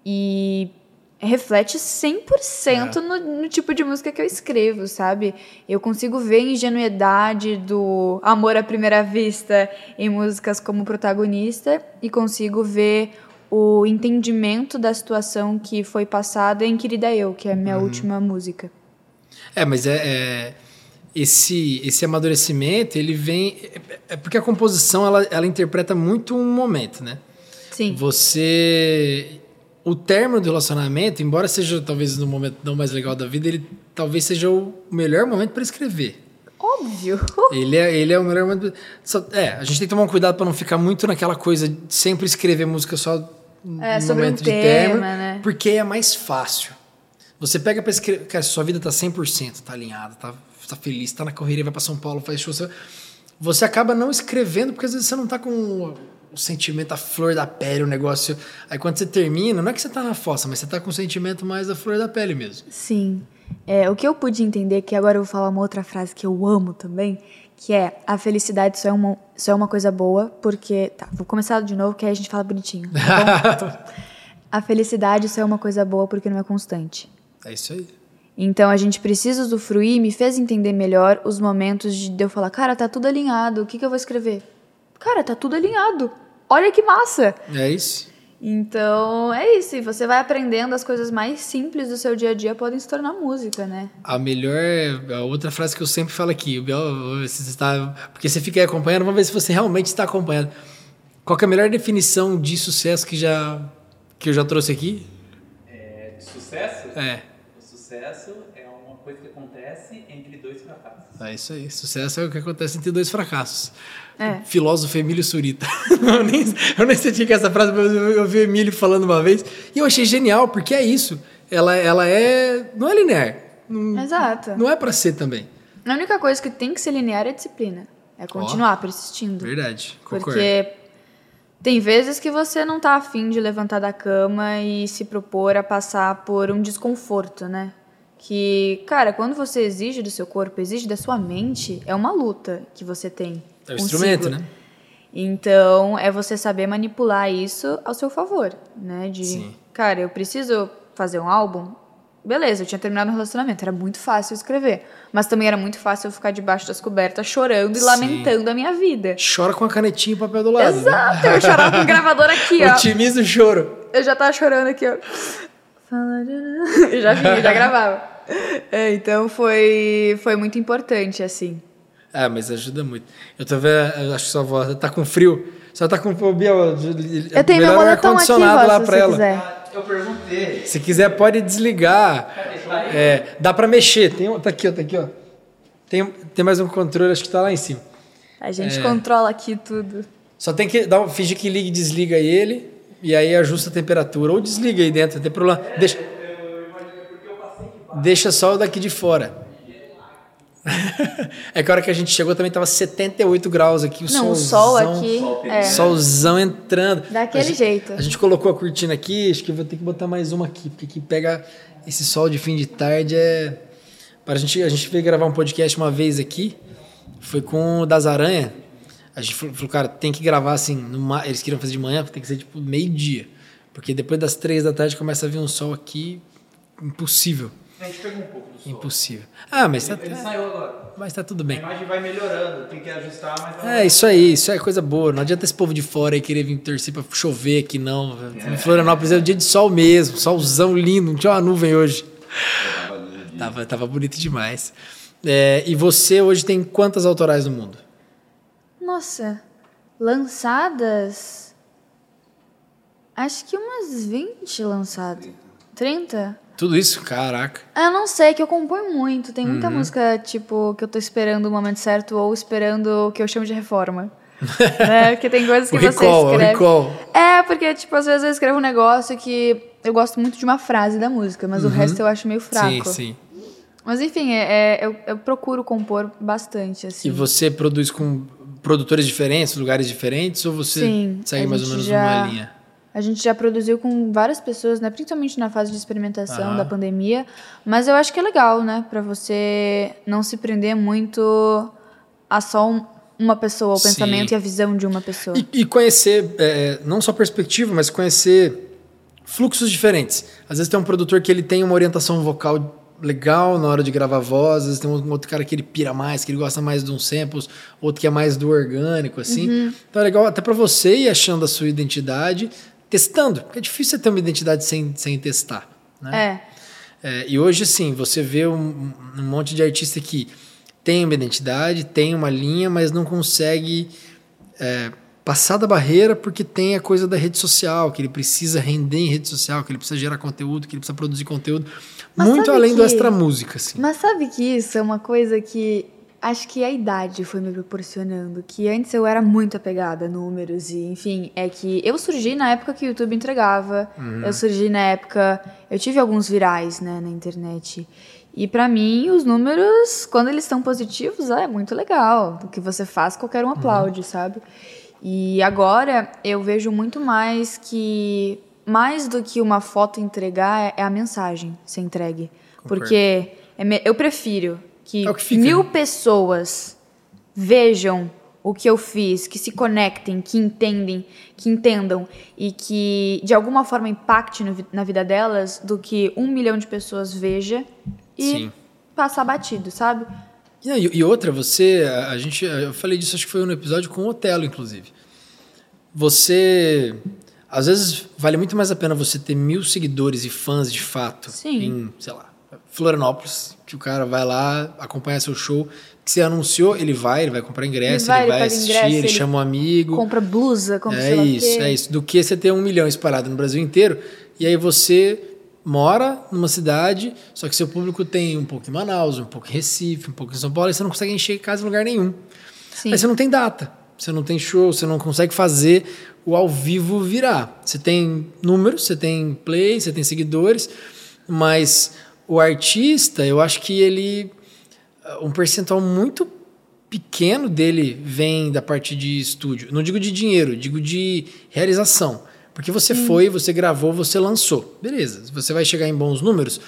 e reflete 100% no, no tipo de música que eu escrevo, sabe? Eu consigo ver a ingenuidade do amor à primeira vista em músicas como protagonista e consigo ver o entendimento da situação que foi passada em Querida Eu, que é a minha última música. É, mas é, é- esse esse amadurecimento ele vem é- é porque a composição ela, ela interpreta muito um momento, né? Sim. Você o término do relacionamento, embora seja talvez no momento não mais legal da vida, ele talvez seja o melhor momento para escrever. Óbvio. Ele é, ele é o melhor momento. Só- é, a gente tem que tomar um cuidado para não ficar muito naquela coisa de sempre escrever música só É, no sobre um momento de tema, término, né? porque é mais fácil. Você pega para escrever, cara, sua vida tá 100%, tá alinhada, tá, tá feliz, tá na correria, vai para São Paulo, faz show, você, você acaba não escrevendo porque às vezes você não tá com o, sentimento, a flor da pele, o negócio. Aí quando você termina, não é que você tá na fossa, mas você tá com o sentimento mais da flor da pele mesmo. Sim. É, o que eu pude entender, que agora eu vou falar uma outra frase que eu amo também, que é a felicidade só é uma, só é uma coisa boa, porque. Tá, vou começar de novo, que aí a gente fala bonitinho. Tá bom? a felicidade só é uma coisa boa porque não é constante. É isso aí. Então a gente precisa usufruir e me fez entender melhor os momentos de eu falar, cara, tá tudo alinhado, o que, que eu vou escrever? Cara, tá tudo alinhado. Olha que massa! É isso. Então é isso, e você vai aprendendo as coisas mais simples do seu dia a dia podem se tornar música, né? A melhor. A outra frase que eu sempre falo aqui, o Biel, você está. Porque você fica aí acompanhando, vamos ver se você realmente está acompanhando. Qual que é a melhor definição de sucesso que, já, que eu já trouxe aqui? É, de sucesso? É. Sucesso é uma coisa que acontece entre dois fracassos. É isso aí. Sucesso é o que acontece entre dois fracassos. É. Filósofo Emílio Surita. eu, nem, eu nem sei que essa frase, mas eu o Emílio falando uma vez. E eu achei genial, porque é isso. Ela, ela é. Não é linear. Não, Exato. não é pra ser também. A única coisa que tem que ser linear é a disciplina. É continuar persistindo. Verdade. Concordo. Porque tem vezes que você não tá afim de levantar da cama e se propor a passar por um desconforto, né? Que, cara, quando você exige do seu corpo, exige da sua mente, é uma luta que você tem. É o consigo. instrumento, né? Então, é você saber manipular isso ao seu favor, né? De, Sim. cara, eu preciso fazer um álbum. Beleza, eu tinha terminado um relacionamento, era muito fácil escrever. Mas também era muito fácil eu ficar debaixo das cobertas chorando e Sim. lamentando a minha vida. Chora com a canetinha e papel do lado. né? Exato, eu chorava com o gravador aqui, ó. Otimiza o choro. Eu já tava chorando aqui, ó. Eu já vinha, já gravava. É, então foi, foi muito importante, assim. Ah, mas ajuda muito. Eu tô vendo, eu acho que sua avó tá com frio. Só tá com o Biel. Eu tenho meu moletom aqui, lá se pra você ela. quiser. Ah, eu perguntei. Se quiser, pode desligar. É, dá pra mexer. Tem, um- tá aqui, ó, tá aqui, ó. Tem, tem mais um controle, acho que tá lá em cima. A gente É. controla aqui tudo. Só tem que dar, um- fingir que liga e desliga ele. E aí ajusta a temperatura. Ou desliga aí dentro, não tem problema. Deixa, deixa só o daqui de fora. é que a hora que a gente chegou também tava 78 graus aqui. O Não, o solzão, sol aqui. É. Solzão entrando. Daquele A gente- jeito. A gente colocou a cortina aqui, acho que vou ter que botar mais uma aqui, porque aqui pega esse sol de fim de tarde é. Para a gente, a gente veio gravar um podcast uma vez aqui, foi com o Das Aranha. A gente falou, falou, cara, tem que gravar assim, numa- eles queriam fazer de manhã, tem que ser tipo meio-dia. Porque depois das três da tarde começa a vir um sol aqui impossível. A gente pegou um pouco do som. Impossível. Ah, mas tá, Ele saiu agora. mas tá tudo A bem. imagem vai melhorando, tem que ajustar, mas vai É, isso aí, isso é coisa boa. Não adianta esse povo de fora aí querer vir torcer pra chover aqui, não. Em Florianópolis é um dia de sol mesmo, solzão lindo, não tinha uma nuvem hoje. Tava, tava bonito demais. É, e você hoje tem quantas autorais no mundo? Nossa, lançadas. Acho que umas 20 lançadas. 30? Tudo isso? Caraca. Ah, Eu não sei, que eu componho muito. Tem Uhum. muita música, tipo, que eu tô esperando o momento certo ou esperando o que eu chamo de reforma. né? Porque tem coisas que O você recall, escreve. recall. É, porque, tipo, às vezes eu escrevo um negócio que eu gosto muito de uma frase da música, mas o resto eu acho meio fraco. Uhum. Sim, sim. Mas enfim, é, é- eu, eu procuro compor bastante, assim. E você produz com produtores diferentes, lugares diferentes, ou você Sim, segue mais ou menos já- uma linha? A gente já produziu com várias pessoas, né? Principalmente na fase de experimentação Aham. da pandemia. Mas eu acho que é legal, né? Pra você não se prender muito a só um- uma pessoa, o Sim. pensamento e a visão de uma pessoa. E, e conhecer, é, não só perspectiva, mas conhecer fluxos diferentes. Às vezes tem um produtor que ele tem uma orientação vocal legal na hora de gravar voz, às vezes tem um outro cara que ele pira mais, que ele gosta mais de uns samples, outro que é mais do orgânico, assim. Uhum. Então é legal até pra você ir achando a sua identidade, testando, porque é difícil você ter uma identidade sem, sem testar, né? É. É, e hoje, sim, você vê um, um monte de artista que tem uma identidade, tem uma linha, mas não consegue é, passar da barreira porque tem a coisa da rede social, que ele precisa render em rede social, que ele precisa gerar conteúdo, que ele precisa produzir conteúdo. Mas muito além do que- extra música, assim. Mas sabe que isso é uma coisa que acho que a idade foi me proporcionando. Que antes eu era muito apegada a números e, enfim, é que eu surgi na época que o YouTube entregava. Eu surgi na época. Eu tive alguns virais, né, na internet. E pra mim, os números, quando eles estão positivos, ah, é muito legal. O que você faz, qualquer um aplaude, sabe? E agora eu vejo muito mais que. Mais do que uma foto entregar, é a mensagem ser entregue. Concordo. Porque é eu prefiro que, É que mil né? pessoas vejam o que eu fiz, que se conectem, que entendem, que entendam e que de alguma forma impacte no na vida delas, do que um milhão de pessoas veja e Sim. passar batido, sabe? E, e outra, você, a gente, eu falei disso, acho que foi no episódio com o Otelo, inclusive. Você, às vezes, vale muito mais a pena você ter mil seguidores e fãs de fato Sim. em, sei lá, Florianópolis, que o cara vai lá, acompanha seu show, que você anunciou, ele vai, ele vai comprar ingresso, Ele vai, ele vai assistir, ingresso, ele, ele chama um amigo. Compra blusa, compra É isso, é isso. Do que você ter um milhão espalhado no Brasil inteiro, e aí você mora numa cidade, só que seu público tem um pouco em Manaus, um pouco em Recife, um pouco em São Paulo, e você não consegue encher casa em lugar nenhum. Sim. Aí você não tem data, você não tem show, você não consegue fazer o ao vivo virar. Você tem números, você tem play, você tem seguidores, mas o artista, eu acho que ele. Um percentual muito pequeno dele vem da parte de estúdio. Não digo de dinheiro, digo de realização. Porque você foi, você gravou, você lançou. Beleza, você vai chegar em bons números,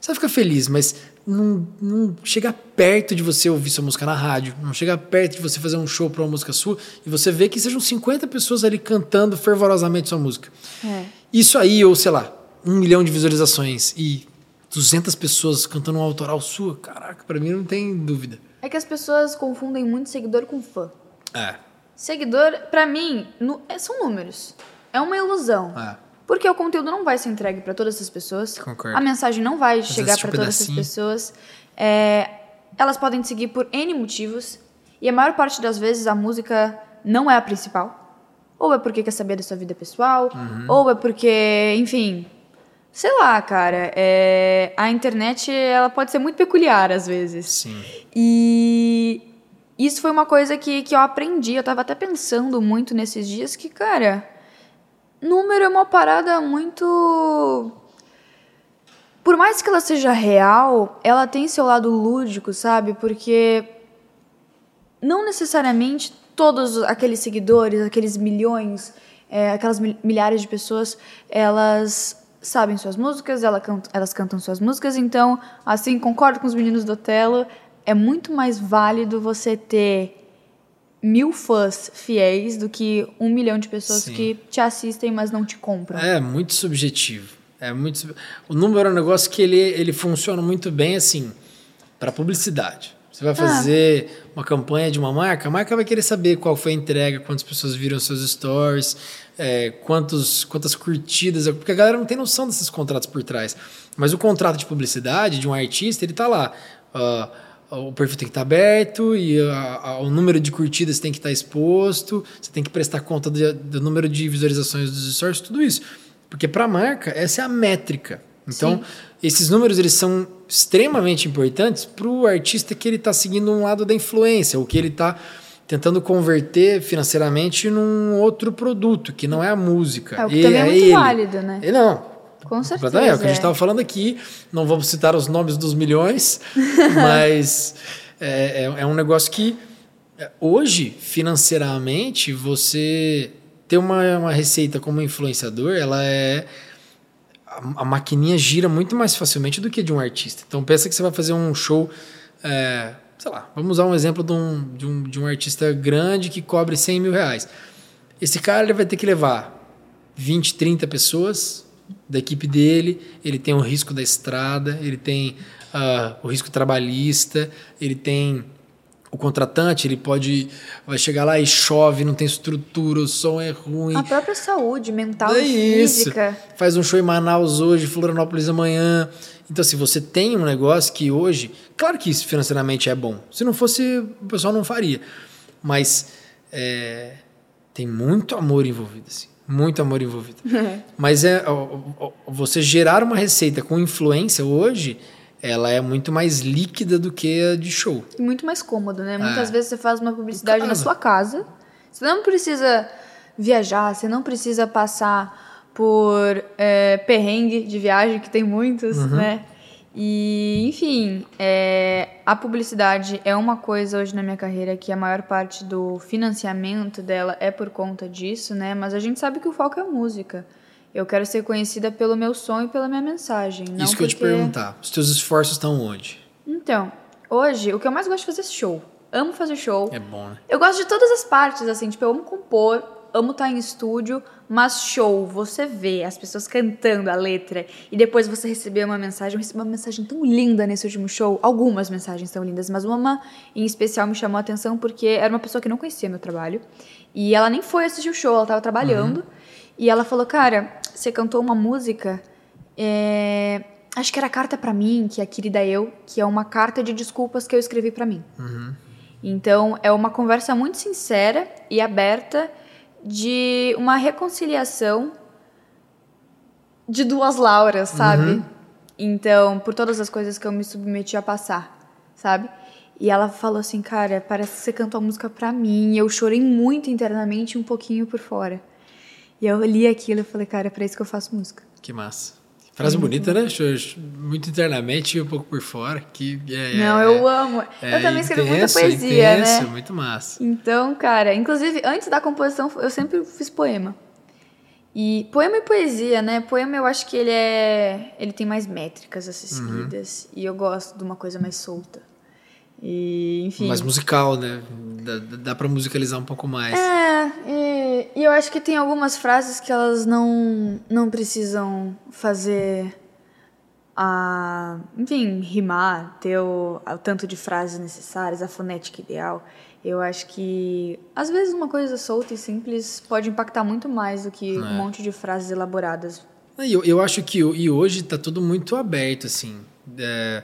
você vai ficar feliz, mas não, não chega perto de você ouvir sua música na rádio, não chega perto de você fazer um show para uma música sua e você vê que sejam 50 pessoas ali cantando fervorosamente sua música. É. Isso aí, ou sei lá, um milhão de visualizações e 200 pessoas cantando um autoral sua, caraca, pra mim não tem dúvida. É que as pessoas confundem muito seguidor com fã. É, Seguidor, pra mim, nu- é- são números. É uma ilusão. é. Porque o conteúdo não vai ser entregue para todas essas pessoas. Concordo. A mensagem não vai chegar assiste um para todas essas pedacinho. pessoas. É, elas podem te seguir por N motivos. E a maior parte das vezes a música não é a principal. Ou é porque quer saber da sua vida pessoal, Uhum. ou é porque, enfim. Sei lá, cara. é, a internet ela pode ser muito peculiar às vezes. Sim. E isso foi uma coisa que, que eu aprendi. Eu tava até pensando muito nesses dias que, cara, número é uma parada muito. Por mais que ela seja real, ela tem seu lado lúdico, sabe? Porque não necessariamente todos aqueles seguidores, aqueles milhões, é, aquelas mil- milhares de pessoas, elas sabem suas músicas, ela elas cantam suas músicas, então, assim, concordo com os meninos do Otelo, é muito mais válido você ter mil fãs fiéis do que um milhão de pessoas Sim. que te assistem, mas não te compram. É muito subjetivo. É muito. O número é um negócio que ele, ele funciona muito bem assim para publicidade. Você vai Ah. fazer uma campanha de uma marca, a marca vai querer saber qual foi a entrega, quantas pessoas viram seus stories, é, quantos, quantas curtidas, porque a galera não tem noção desses contratos por trás. Mas o contrato de publicidade de um artista, ele tá lá. ah, o perfil tem que estar aberto e a- a- o número de curtidas tem que estar exposto, você tem que prestar conta de- do número de visualizações dos stories, tudo isso. Porque para a marca, essa é a métrica. Então, esses números eles são extremamente importantes para o artista que ele está seguindo um lado da influência, ou que ele está tentando converter financeiramente num outro produto, que não é a música. É, o que E também é muito válido, né? E não, Com certeza. É o que a gente é. estava falando aqui. Não vamos citar os nomes dos milhões, mas é, é- é um negócio que é, hoje, financeiramente, você ter uma, uma receita como influenciador, ela é. A, a maquininha gira muito mais facilmente do que de um artista. Então pensa que você vai fazer um show. é, sei lá, vamos usar um exemplo de um, de, um, de um artista grande que cobre 100 mil reais. Esse cara ele vai ter que levar 20, 30 pessoas da equipe dele, ele tem o risco da estrada, ele tem ah, o risco trabalhista, ele tem o contratante, ele pode vai chegar lá e chove, não tem estrutura, o som é ruim. A própria saúde mental É e isso. física. Faz um show em Manaus hoje, Florianópolis amanhã. Então, se você tem um negócio que hoje, claro que isso financeiramente é bom. Se não fosse, o pessoal não faria. Mas é, tem muito amor envolvido, assim. Muito amor envolvido. Mas é ó, ó, você gerar uma receita com influência hoje, ela é muito mais líquida do que a de show. E muito mais cômodo, né? Muitas É. vezes você faz uma publicidade na sua casa. Você não precisa viajar, você não precisa passar por é, perrengue de viagem, que tem muitos, Uhum. né? E, enfim, é, a publicidade é uma coisa hoje na minha carreira que a maior parte do financiamento dela é por conta disso, né? Mas a gente sabe que o foco é a música. Eu quero ser conhecida pelo meu som e pela minha mensagem. Isso que eu ia te porque- perguntar. Os teus esforços estão onde? Então, hoje, o que eu mais gosto de fazer é show. Amo fazer show. É bom, né? Eu gosto de todas as partes, assim, tipo, eu amo compor, amo estar em estúdio, mas show, você vê as pessoas cantando a letra e depois você receber uma mensagem. Eu recebi uma mensagem tão linda nesse último show. Algumas mensagens tão lindas, mas uma em especial me chamou a atenção porque era uma pessoa que não conhecia meu trabalho. E ela nem foi assistir o show, ela tava trabalhando. E ela falou: Cara, você cantou uma música. é, Acho que era Carta pra mim, que é a querida eu, que é uma carta de desculpas que eu escrevi pra mim. Então, é uma conversa muito sincera e aberta de uma reconciliação de duas Lauras, sabe? Então, por todas as coisas que eu me submeti a passar, sabe? E ela falou assim, cara, parece que você cantou a música pra mim. E eu chorei muito internamente e um pouquinho por fora. E eu li aquilo e falei, cara, é pra isso que eu faço música. Que massa. Frase bonita, né? Muito internamente e um pouco por fora. Que é, Não, é- eu amo. é eu também escrevo muita poesia, intenso, né? Muito massa. Então, cara, inclusive, antes da composição, eu sempre fiz poema. E poema e poesia, né? Poema eu acho que ele é. Ele tem mais métricas a ser Uhum. seguidas. E eu gosto de uma coisa mais solta. E, enfim. Mais musical, né? Dá, dá pra musicalizar um pouco mais. É, e, e eu acho que tem algumas frases que elas não, não precisam fazer a. Enfim, rimar, ter o, o tanto de frases necessárias, a fonética ideal. Eu acho que, às vezes, uma coisa solta e simples pode impactar muito mais do que um monte de frases elaboradas. E Eu, eu acho que e hoje tá tudo muito aberto, assim. É,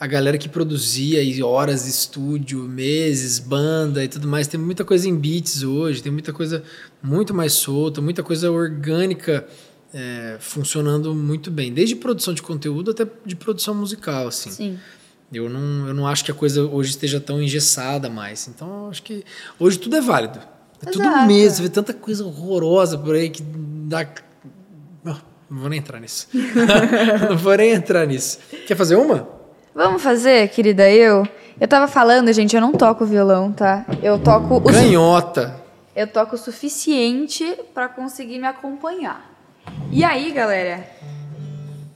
a galera que produzia aí horas de estúdio, meses, banda e tudo mais, tem muita coisa em beats hoje, tem muita coisa muito mais solta, muita coisa orgânica é, funcionando muito bem. Desde produção de conteúdo até de produção musical, assim. Sim. Eu não, eu não acho que a coisa hoje esteja tão engessada mais. Então, eu acho que hoje tudo é válido. É tudo Exato. mesmo. Você vê tanta coisa horrorosa por aí que dá. Não, não vou nem entrar nisso. não vou nem entrar nisso. Quer fazer uma? Vamos fazer, querida eu? Eu tava falando, gente, eu não toco violão, tá? Eu toco o Canhota. eu toco o suficiente pra conseguir me acompanhar. E aí, galera,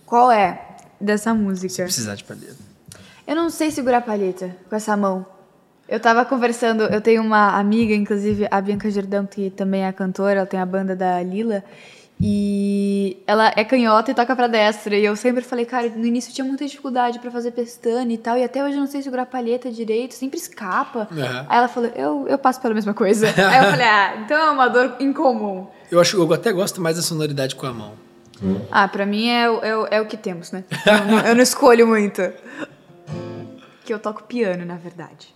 qual é dessa música? Precisar de palheta. Eu não sei segurar a palheta com essa mão. Eu tava conversando, eu tenho uma amiga, inclusive a Bianca Jordão, que também é cantora, ela tem a banda da Lila. E ela é canhota e toca pra destra. E eu sempre falei, cara, no início eu tinha muita dificuldade pra fazer pestana e tal. E até hoje eu não sei segurar a palheta direito, sempre escapa. Uhum. Aí ela falou, eu, eu passo pela mesma coisa. Aí eu falei, ah, então é uma dor incomum. Eu acho eu até gosto mais da sonoridade com a mão. Ah, pra mim é, o- é, é o que temos, né? Eu não, eu não escolho muito. Que eu toco piano, na verdade.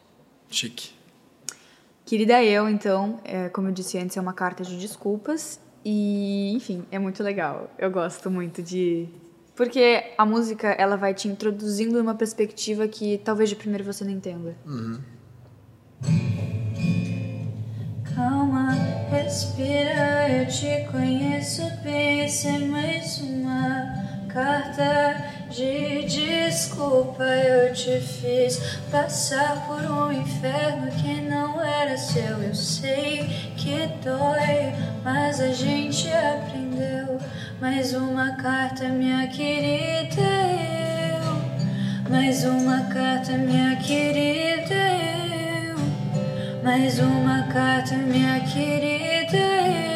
Chique. Querida eu, então, é, como eu disse antes, é uma carta de desculpas. E, enfim, é muito legal. Eu gosto muito de. Porque a música, ela vai te introduzindo numa perspectiva que talvez de primeiro você não entenda. Calma, respira, eu te conheço bem. É mais uma carta de desculpa. Eu te fiz passar por um inferno que não era seu. Eu sei que dói, mas a gente aprendeu. Mais uma carta, minha querida. Eu. Mais uma carta, minha querida. Eu. Mais uma carta, minha querida. Eu.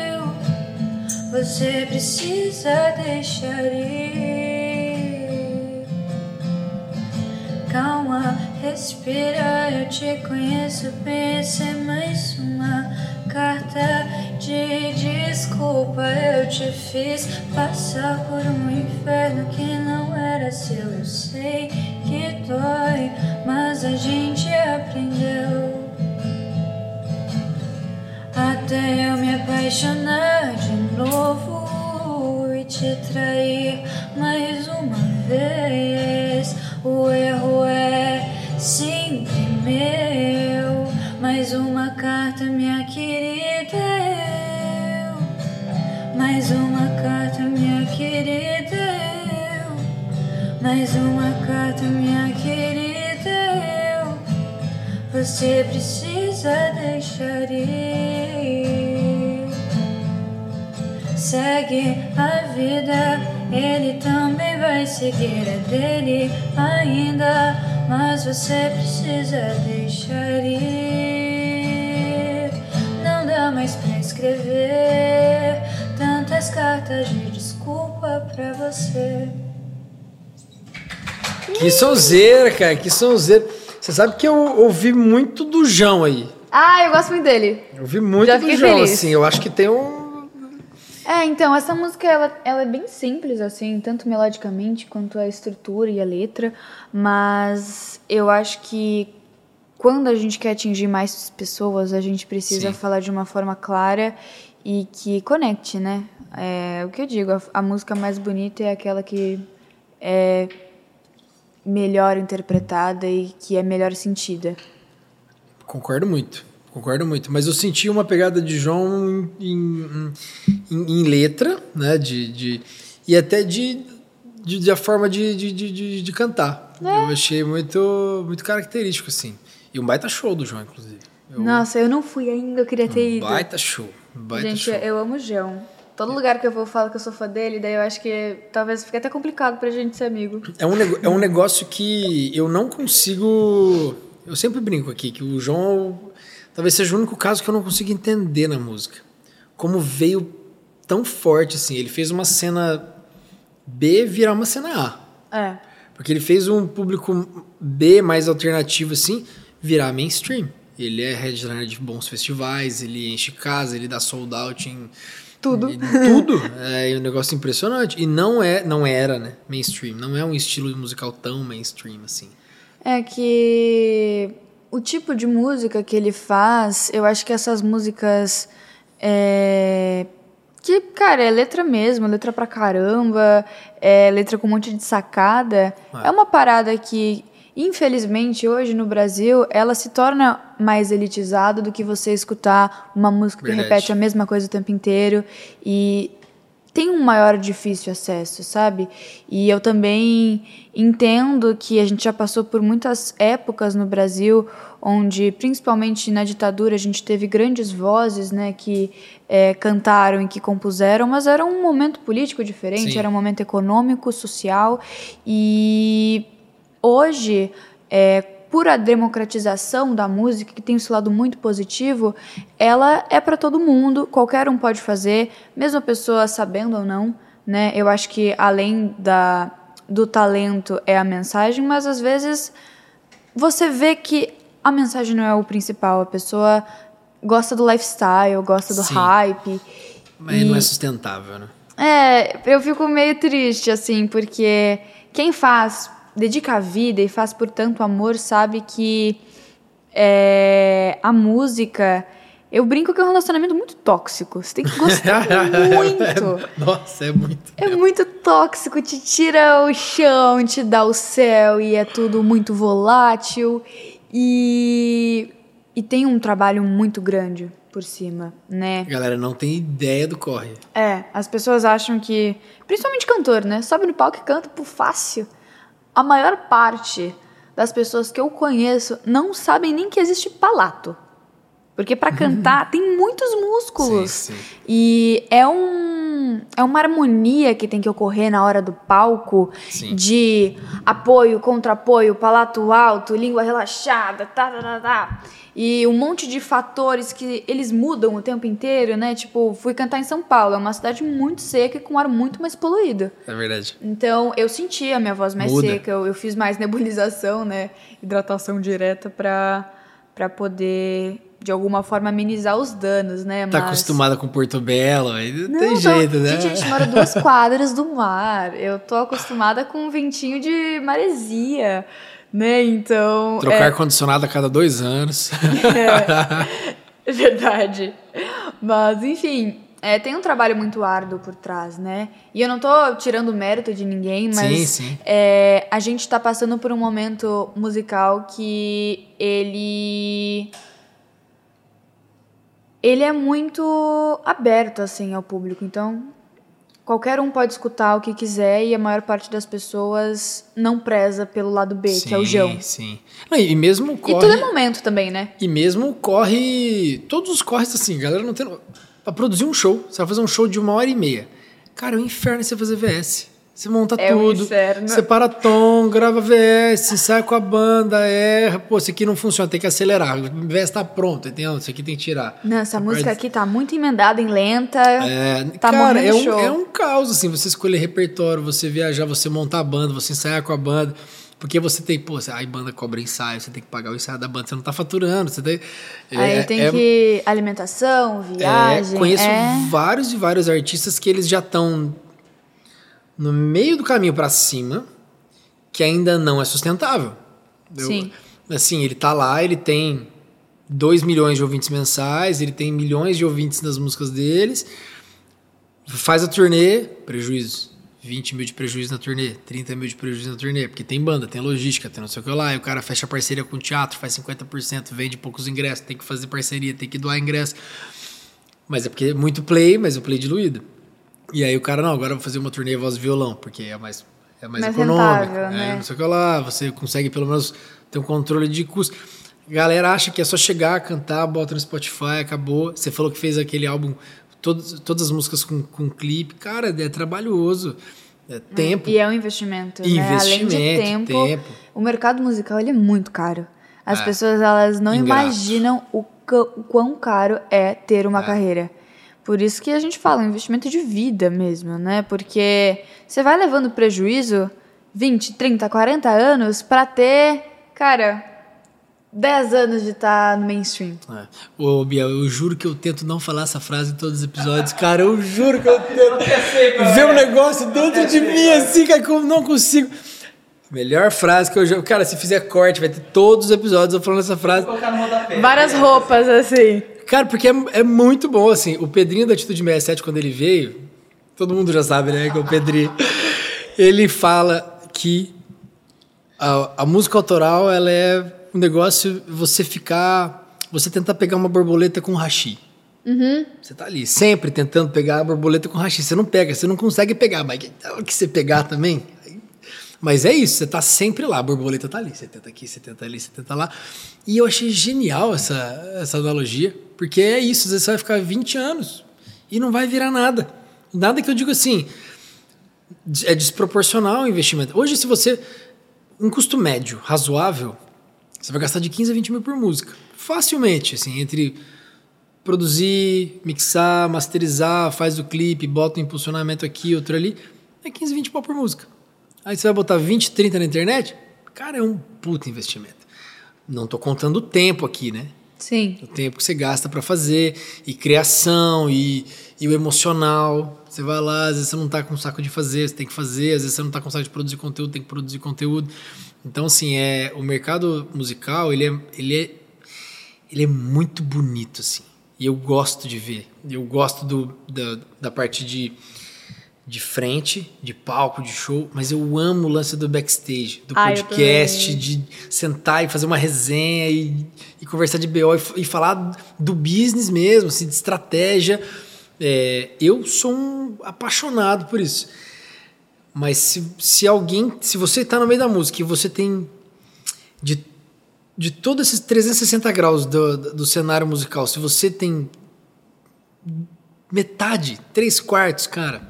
Você precisa deixar ir. Calma, respira, eu te conheço é mais uma carta de desculpa. Eu te fiz passar por um inferno que não era seu. Eu sei que dói, mas a gente aprendeu. Até eu me apaixonar de novo e te trair mais uma vez. O erro é sempre meu. Mais uma carta, minha querida. Eu. Mais uma carta, minha querida. Eu. Mais uma carta, minha querida. Eu. Você precisa deixar ir. Segue a vida, ele também vai seguir a dele ainda. Mas você precisa deixar ir. Não dá mais pra escrever tantas cartas de desculpa pra você. Que sonzeira, cara, que sonzeira. Você sabe que eu ouvi muito do João aí. Ah, eu gosto muito dele. Eu ouvi muito Já do João, feliz. assim. Eu acho que tem um. É, então, essa música, ela, ela é bem simples, assim, tanto melodicamente quanto a estrutura e a letra, mas eu acho que quando a gente quer atingir mais pessoas, a gente precisa Sim. falar de uma forma clara e que conecte, né? É o que eu digo, a, a música mais bonita é aquela que é melhor interpretada e que é melhor sentida. Concordo muito. Concordo muito. Mas eu senti uma pegada de João em, em, em- letra, né? De, de, e até de, de, de a forma de, de, de, de- cantar. É. Eu achei muito, muito característico, assim. E um baita show do João, inclusive. Eu- Nossa, eu não fui ainda, eu queria ter ido. Baita show. Baita Gente, show. eu amo o João. Todo lugar que eu vou falo que eu sou fã dele, daí eu acho que talvez fique até complicado pra gente ser amigo. É um, é um negócio que eu não consigo. Eu sempre brinco aqui que o João talvez seja o único caso que eu não consigo entender na música. Como veio tão forte assim. Ele fez uma cena B virar uma cena A. É. Porque ele fez um público B mais alternativo assim virar mainstream. Ele é headliner de bons festivais, ele enche casa, ele dá sold out em Tudo. em tudo. É um negócio impressionante. E não é, não era, né? Mainstream. Não é um estilo musical tão mainstream assim. É que o tipo de música que ele faz, eu acho que essas músicas. É, que, cara, é letra mesmo, letra pra caramba, é letra com um monte de sacada. Ah. É uma parada que, infelizmente, hoje no Brasil, ela se torna mais elitizada do que você escutar uma música que Verdade. repete a mesma coisa o tempo inteiro. E tem um maior difícil acesso, sabe? E eu também entendo que a gente já passou por muitas épocas no Brasil onde, principalmente na ditadura, a gente teve grandes vozes, né, que eh, cantaram e que compuseram, mas era um momento político diferente, Sim. era um momento econômico, social e hoje, é, por a democratização da música, que tem esse lado muito positivo, ela é para todo mundo, qualquer um pode fazer, mesmo a pessoa sabendo ou não, né? Eu acho que além da, do talento é a mensagem, mas às vezes você vê que a mensagem não é o principal, a pessoa gosta do lifestyle, gosta do Sim. hype. Mas E- não é sustentável, né? É, eu fico meio triste, assim, porque quem faz, dedica a vida e faz por tanto amor, sabe que é, a música. Eu brinco que é um relacionamento muito tóxico. Você tem que gostar muito. Nossa, é muito. É muito tóxico, te tira o chão, te dá o céu e é tudo muito volátil. E, e tem um trabalho muito grande por cima, né? Galera não tem ideia do corre. É, as pessoas acham que, principalmente cantor, né? Sobe no palco e canta por fácil. A maior parte das pessoas que eu conheço não sabem nem que existe palato. Porque pra cantar tem muitos músculos. Sim, sim. E é um é uma harmonia que tem que ocorrer na hora do palco Sim. de apoio, contrapoio, palato alto, língua relaxada, tá, tá, tá, tá. E um monte de fatores que eles mudam o tempo inteiro, né? Tipo, fui cantar em São Paulo, é uma cidade muito seca e com ar muito mais poluído. É verdade. Então, eu senti a minha voz mais Muda. seca, eu, eu fiz mais nebulização, né? Hidratação direta pra, pra poder, de alguma forma, amenizar os danos, né? Tá Mas- acostumada com Porto Belo, aí não, Não, tem tô- jeito, né? Gente, a gente mora duas quadras do mar. Eu tô acostumada com um ventinho de maresia, né? Então. Trocar é, ar-condicionado a cada dois anos. É verdade. Mas, enfim, é, tem um trabalho muito árduo por trás, né? E eu não tô tirando mérito de ninguém, mas Sim, sim. é, a gente tá passando por um momento musical que ele. Ele é muito aberto, assim, ao público. Então, qualquer um pode escutar o que quiser e a maior parte das pessoas não preza pelo lado B, que é o Jão. Sim. E mesmo E corre. tudo é momento também, né? E mesmo corre. Todos os corres assim, galera não tem. Pra produzir um show, você vai fazer um show de uma hora e meia. Cara, é um inferno você fazer VS. Você monta É tudo. Separa tom, grava VS, sai com a banda, erra. Pô, isso aqui não funciona, tem que acelerar. O VS tá pronto, entendeu? Isso aqui tem que tirar. Não, essa A música aqui tá muito emendada em lenta. É, Tá cara, é um, show. é um caos, assim, você escolher repertório, você viajar, você montar a banda, você ensaiar com a banda. Porque você tem, pô, aí banda cobra ensaio, você tem que pagar o ensaio da banda, você não tá faturando, você tem. Aí é- tem é- que. Alimentação, é, viagem. conheço é. vários e vários artistas que eles já estão no meio do caminho pra cima, que ainda não é sustentável. Eu- Sim. assim, ele tá lá, ele tem 2 milhões de ouvintes mensais, ele tem milhões de ouvintes nas músicas deles, faz a turnê, prejuízo. 20 mil de prejuízo na turnê, 30 mil de prejuízo na turnê, porque tem banda, tem logística, tem não sei o que lá, e o cara fecha parceria com o teatro, faz 50%, vende poucos ingressos, tem que fazer parceria, tem que doar ingresso. Mas é porque é muito play, mas o play diluído. E aí o cara, não, agora eu vou fazer uma turnê voz e violão, porque é mais, é mais, Mais econômico. rentável, é, né? Não sei o que lá, você consegue pelo menos ter um controle de custo. A galera acha que é só chegar, cantar, bota no Spotify, acabou. Você falou que fez aquele álbum, todos, todas as músicas com, com clipe. Cara, é trabalhoso. É tempo. E é um investimento, né? Além de Investimento, tempo, tempo. o mercado musical ele é muito caro. As É. pessoas elas não Ingrato. imaginam o, o quão caro é ter uma carreira. Por isso que a gente fala, um investimento de vida mesmo, né? Porque você vai levando prejuízo 20, 30, 40 anos pra ter, cara, 10 anos de estar no mainstream. É. Ô, Bia, eu juro que eu tento não falar essa frase em todos os episódios. Cara, eu juro que eu tento ver um negócio dentro de mim assim, cara, que eu não consigo. Melhor frase que eu já. Cara, se fizer corte, vai ter todos os episódios eu falando essa frase. Vou colocar no rodapé. Várias roupas, assim. Cara, porque é, é muito bom, assim. O Pedrinho da Atitude 67, quando ele veio, todo mundo já sabe, né, que é o Pedrinho. Ele fala que a, a música autoral, ela é um negócio você ficar. Você tentar pegar uma borboleta com hashi. Você tá ali sempre tentando pegar a borboleta com hashi. Você não pega, você não consegue pegar, mas que, que você pegar também. Mas é isso, você tá sempre lá, a borboleta tá ali. Você tenta aqui, você tenta ali, você tenta lá. E eu achei genial essa, essa analogia, porque é isso, às vezes você vai ficar 20 anos e não vai virar nada. Nada que eu digo assim, é desproporcional o investimento. Hoje, se você. Um custo médio, razoável, Você vai gastar de 15 a 20 mil por música. Facilmente, assim, entre produzir, mixar, masterizar, faz o clipe, bota um impulsionamento aqui, outro ali, é 15, 20 pau por música. Aí você vai botar 20, 30 na internet, cara, é um puta investimento. Não tô contando o tempo aqui, né? Sim. O tempo que você gasta para fazer, e criação, e, e o emocional. Você vai lá, às vezes você não tá com saco de fazer, você tem que fazer, às vezes você não tá com saco de produzir conteúdo, tem que produzir conteúdo. Então, assim, é, o mercado musical, ele é, ele é, ele é muito bonito, assim. E eu gosto de ver. Eu gosto do, da, da parte de, de frente, de palco, de show, mas eu amo o lance do backstage, do Ah, podcast, de sentar e fazer uma resenha e, e conversar de BO e, e falar do business mesmo, assim, de estratégia. É, eu sou um apaixonado por isso. Mas se, se alguém, se você está no meio da música e você tem de, de todos esses 360 graus do, do cenário musical, se você tem metade, três quartos, cara,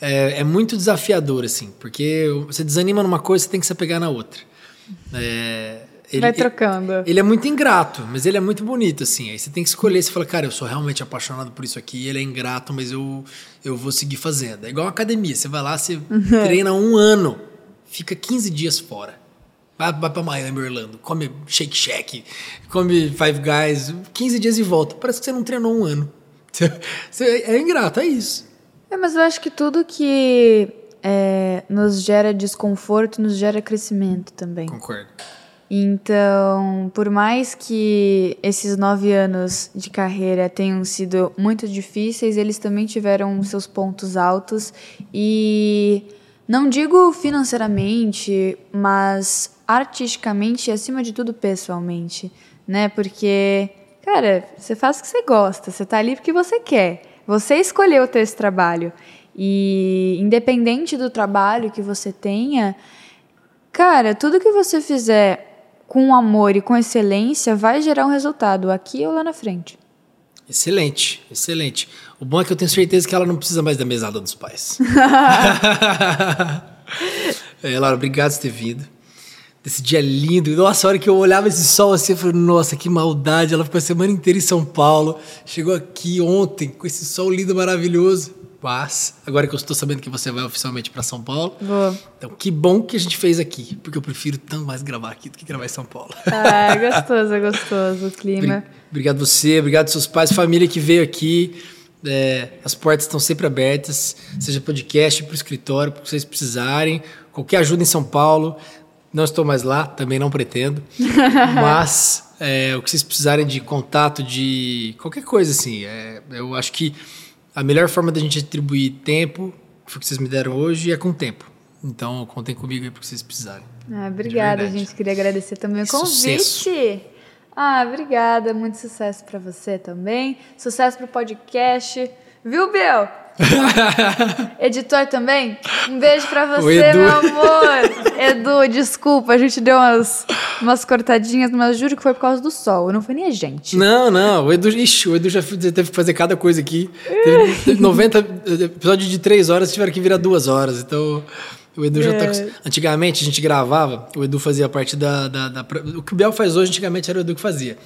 é, é muito desafiador, assim, porque você desanima numa coisa, você tem que se apegar na outra. É, ele- Vai trocando. Ele é muito ingrato, mas ele é muito bonito, assim. Aí você tem que escolher, você fala, cara, eu sou realmente apaixonado por isso aqui, ele é ingrato, mas eu, eu vou seguir fazendo. É igual academia, você vai lá, você treina um ano, fica 15 dias fora. Vai, vai pra Miami, Orlando, come Shake Shack, come Five Guys, 15 dias e volta. Parece que você não treinou um ano. Você- é ingrato, é isso. É, mas eu acho que tudo que é, nos gera desconforto nos gera crescimento também. Concordo. Então, por mais que esses nove anos de carreira tenham sido muito difíceis, eles também tiveram seus pontos altos e não digo financeiramente, mas artisticamente e acima de tudo pessoalmente, né? Porque, cara, você faz o que você gosta, você tá ali porque você quer. Você escolheu ter esse trabalho. E independente do trabalho que você tenha, Cara, tudo que você fizer com amor e com excelência vai gerar um resultado aqui ou lá na frente. Excelente, excelente. O bom é que eu tenho certeza que ela não precisa mais da mesada dos pais. é, Laura, obrigado por ter vindo. Desse dia lindo. Nossa, a hora que eu olhava esse sol assim, eu falei, nossa, que maldade. Ela ficou a semana inteira em São Paulo. Chegou aqui ontem com esse sol lindo, maravilhoso. Mas, agora que eu estou sabendo que você vai oficialmente para São Paulo. Vou. Então, que bom que a gente fez aqui. Porque eu prefiro tanto mais gravar aqui do que gravar em São Paulo. Ah, é gostoso, é gostoso o clima. Obri- Obrigado você, obrigado seus pais, família que veio aqui. É, as portas estão sempre abertas, seja podcast, para o escritório, para vocês precisarem. Qualquer ajuda em São Paulo. Não estou mais lá, também não pretendo. Mas é, o que vocês precisarem de contato, de qualquer coisa assim. é, eu acho que a melhor forma da gente atribuir tempo, que foi o que vocês me deram hoje, é com tempo. Então contem comigo aí para o que vocês precisarem. Ah, obrigada, gente. Queria agradecer também o Sucesso. convite. Ah, obrigada. Muito sucesso pra você também. Sucesso pro podcast. Viu, Bill? Editor também? Um beijo pra você, Edu. meu amor. Edu, desculpa, a gente deu umas, umas cortadinhas, mas juro que foi por causa do sol, não foi nem a gente. Não, não. O Edu, ixi, o Edu já teve que fazer cada coisa aqui. Teve, teve 90 episódios de 3 horas tiveram que virar 2 horas. Então, o Edu já tá. com- Antigamente a gente gravava, o Edu fazia parte da, da, da- O que o Biel faz hoje, antigamente era o Edu que fazia.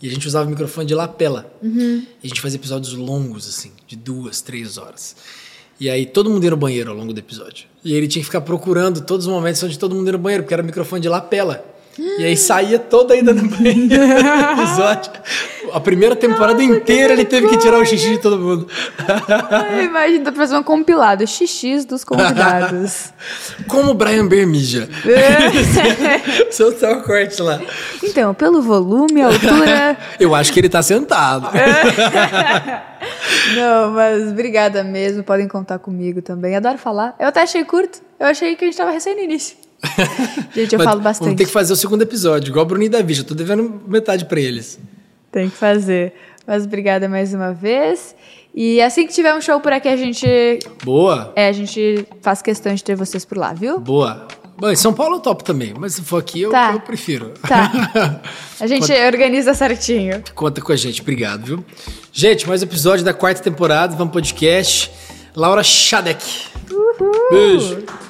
E a gente usava o microfone de lapela. E a gente fazia episódios longos, assim, de duas, três horas. E aí todo mundo ia no banheiro ao longo do episódio. E ele tinha que ficar procurando todos os momentos onde todo mundo ia no banheiro, porque era microfone de lapela. E aí saía toda ainda no banheiro episódio. A primeira temporada inteira ele teve que tirar o xixi de todo mundo. Ai, Imagina, dá pra fazer um compilado, xixis dos convidados. Como o Brian Bermija. Soltar o corte lá. então, pelo volume, altura... Eu acho que ele tá sentado. Não, mas obrigada mesmo. Podem contar comigo também. Adoro falar. Eu até achei curto. Eu achei que a gente tava recém no início. Gente, eu Mas falo Vamos ter bastante. que fazer o segundo episódio, igual o Bruno e Davi. Já tô devendo metade pra eles. Tem que fazer. Mas obrigada mais uma vez. E assim que tiver um show por aqui, a gente. Boa, É, a gente faz questão de ter vocês por lá, viu? boa. Bom, em São Paulo eu topo também, mas se for aqui eu, Tá. eu prefiro. Tá. A gente organiza certinho. Conta com a gente, obrigado, viu? Gente, mais um episódio da quarta temporada, vamos podcast. Laura Shadek. Uhul! Beijo.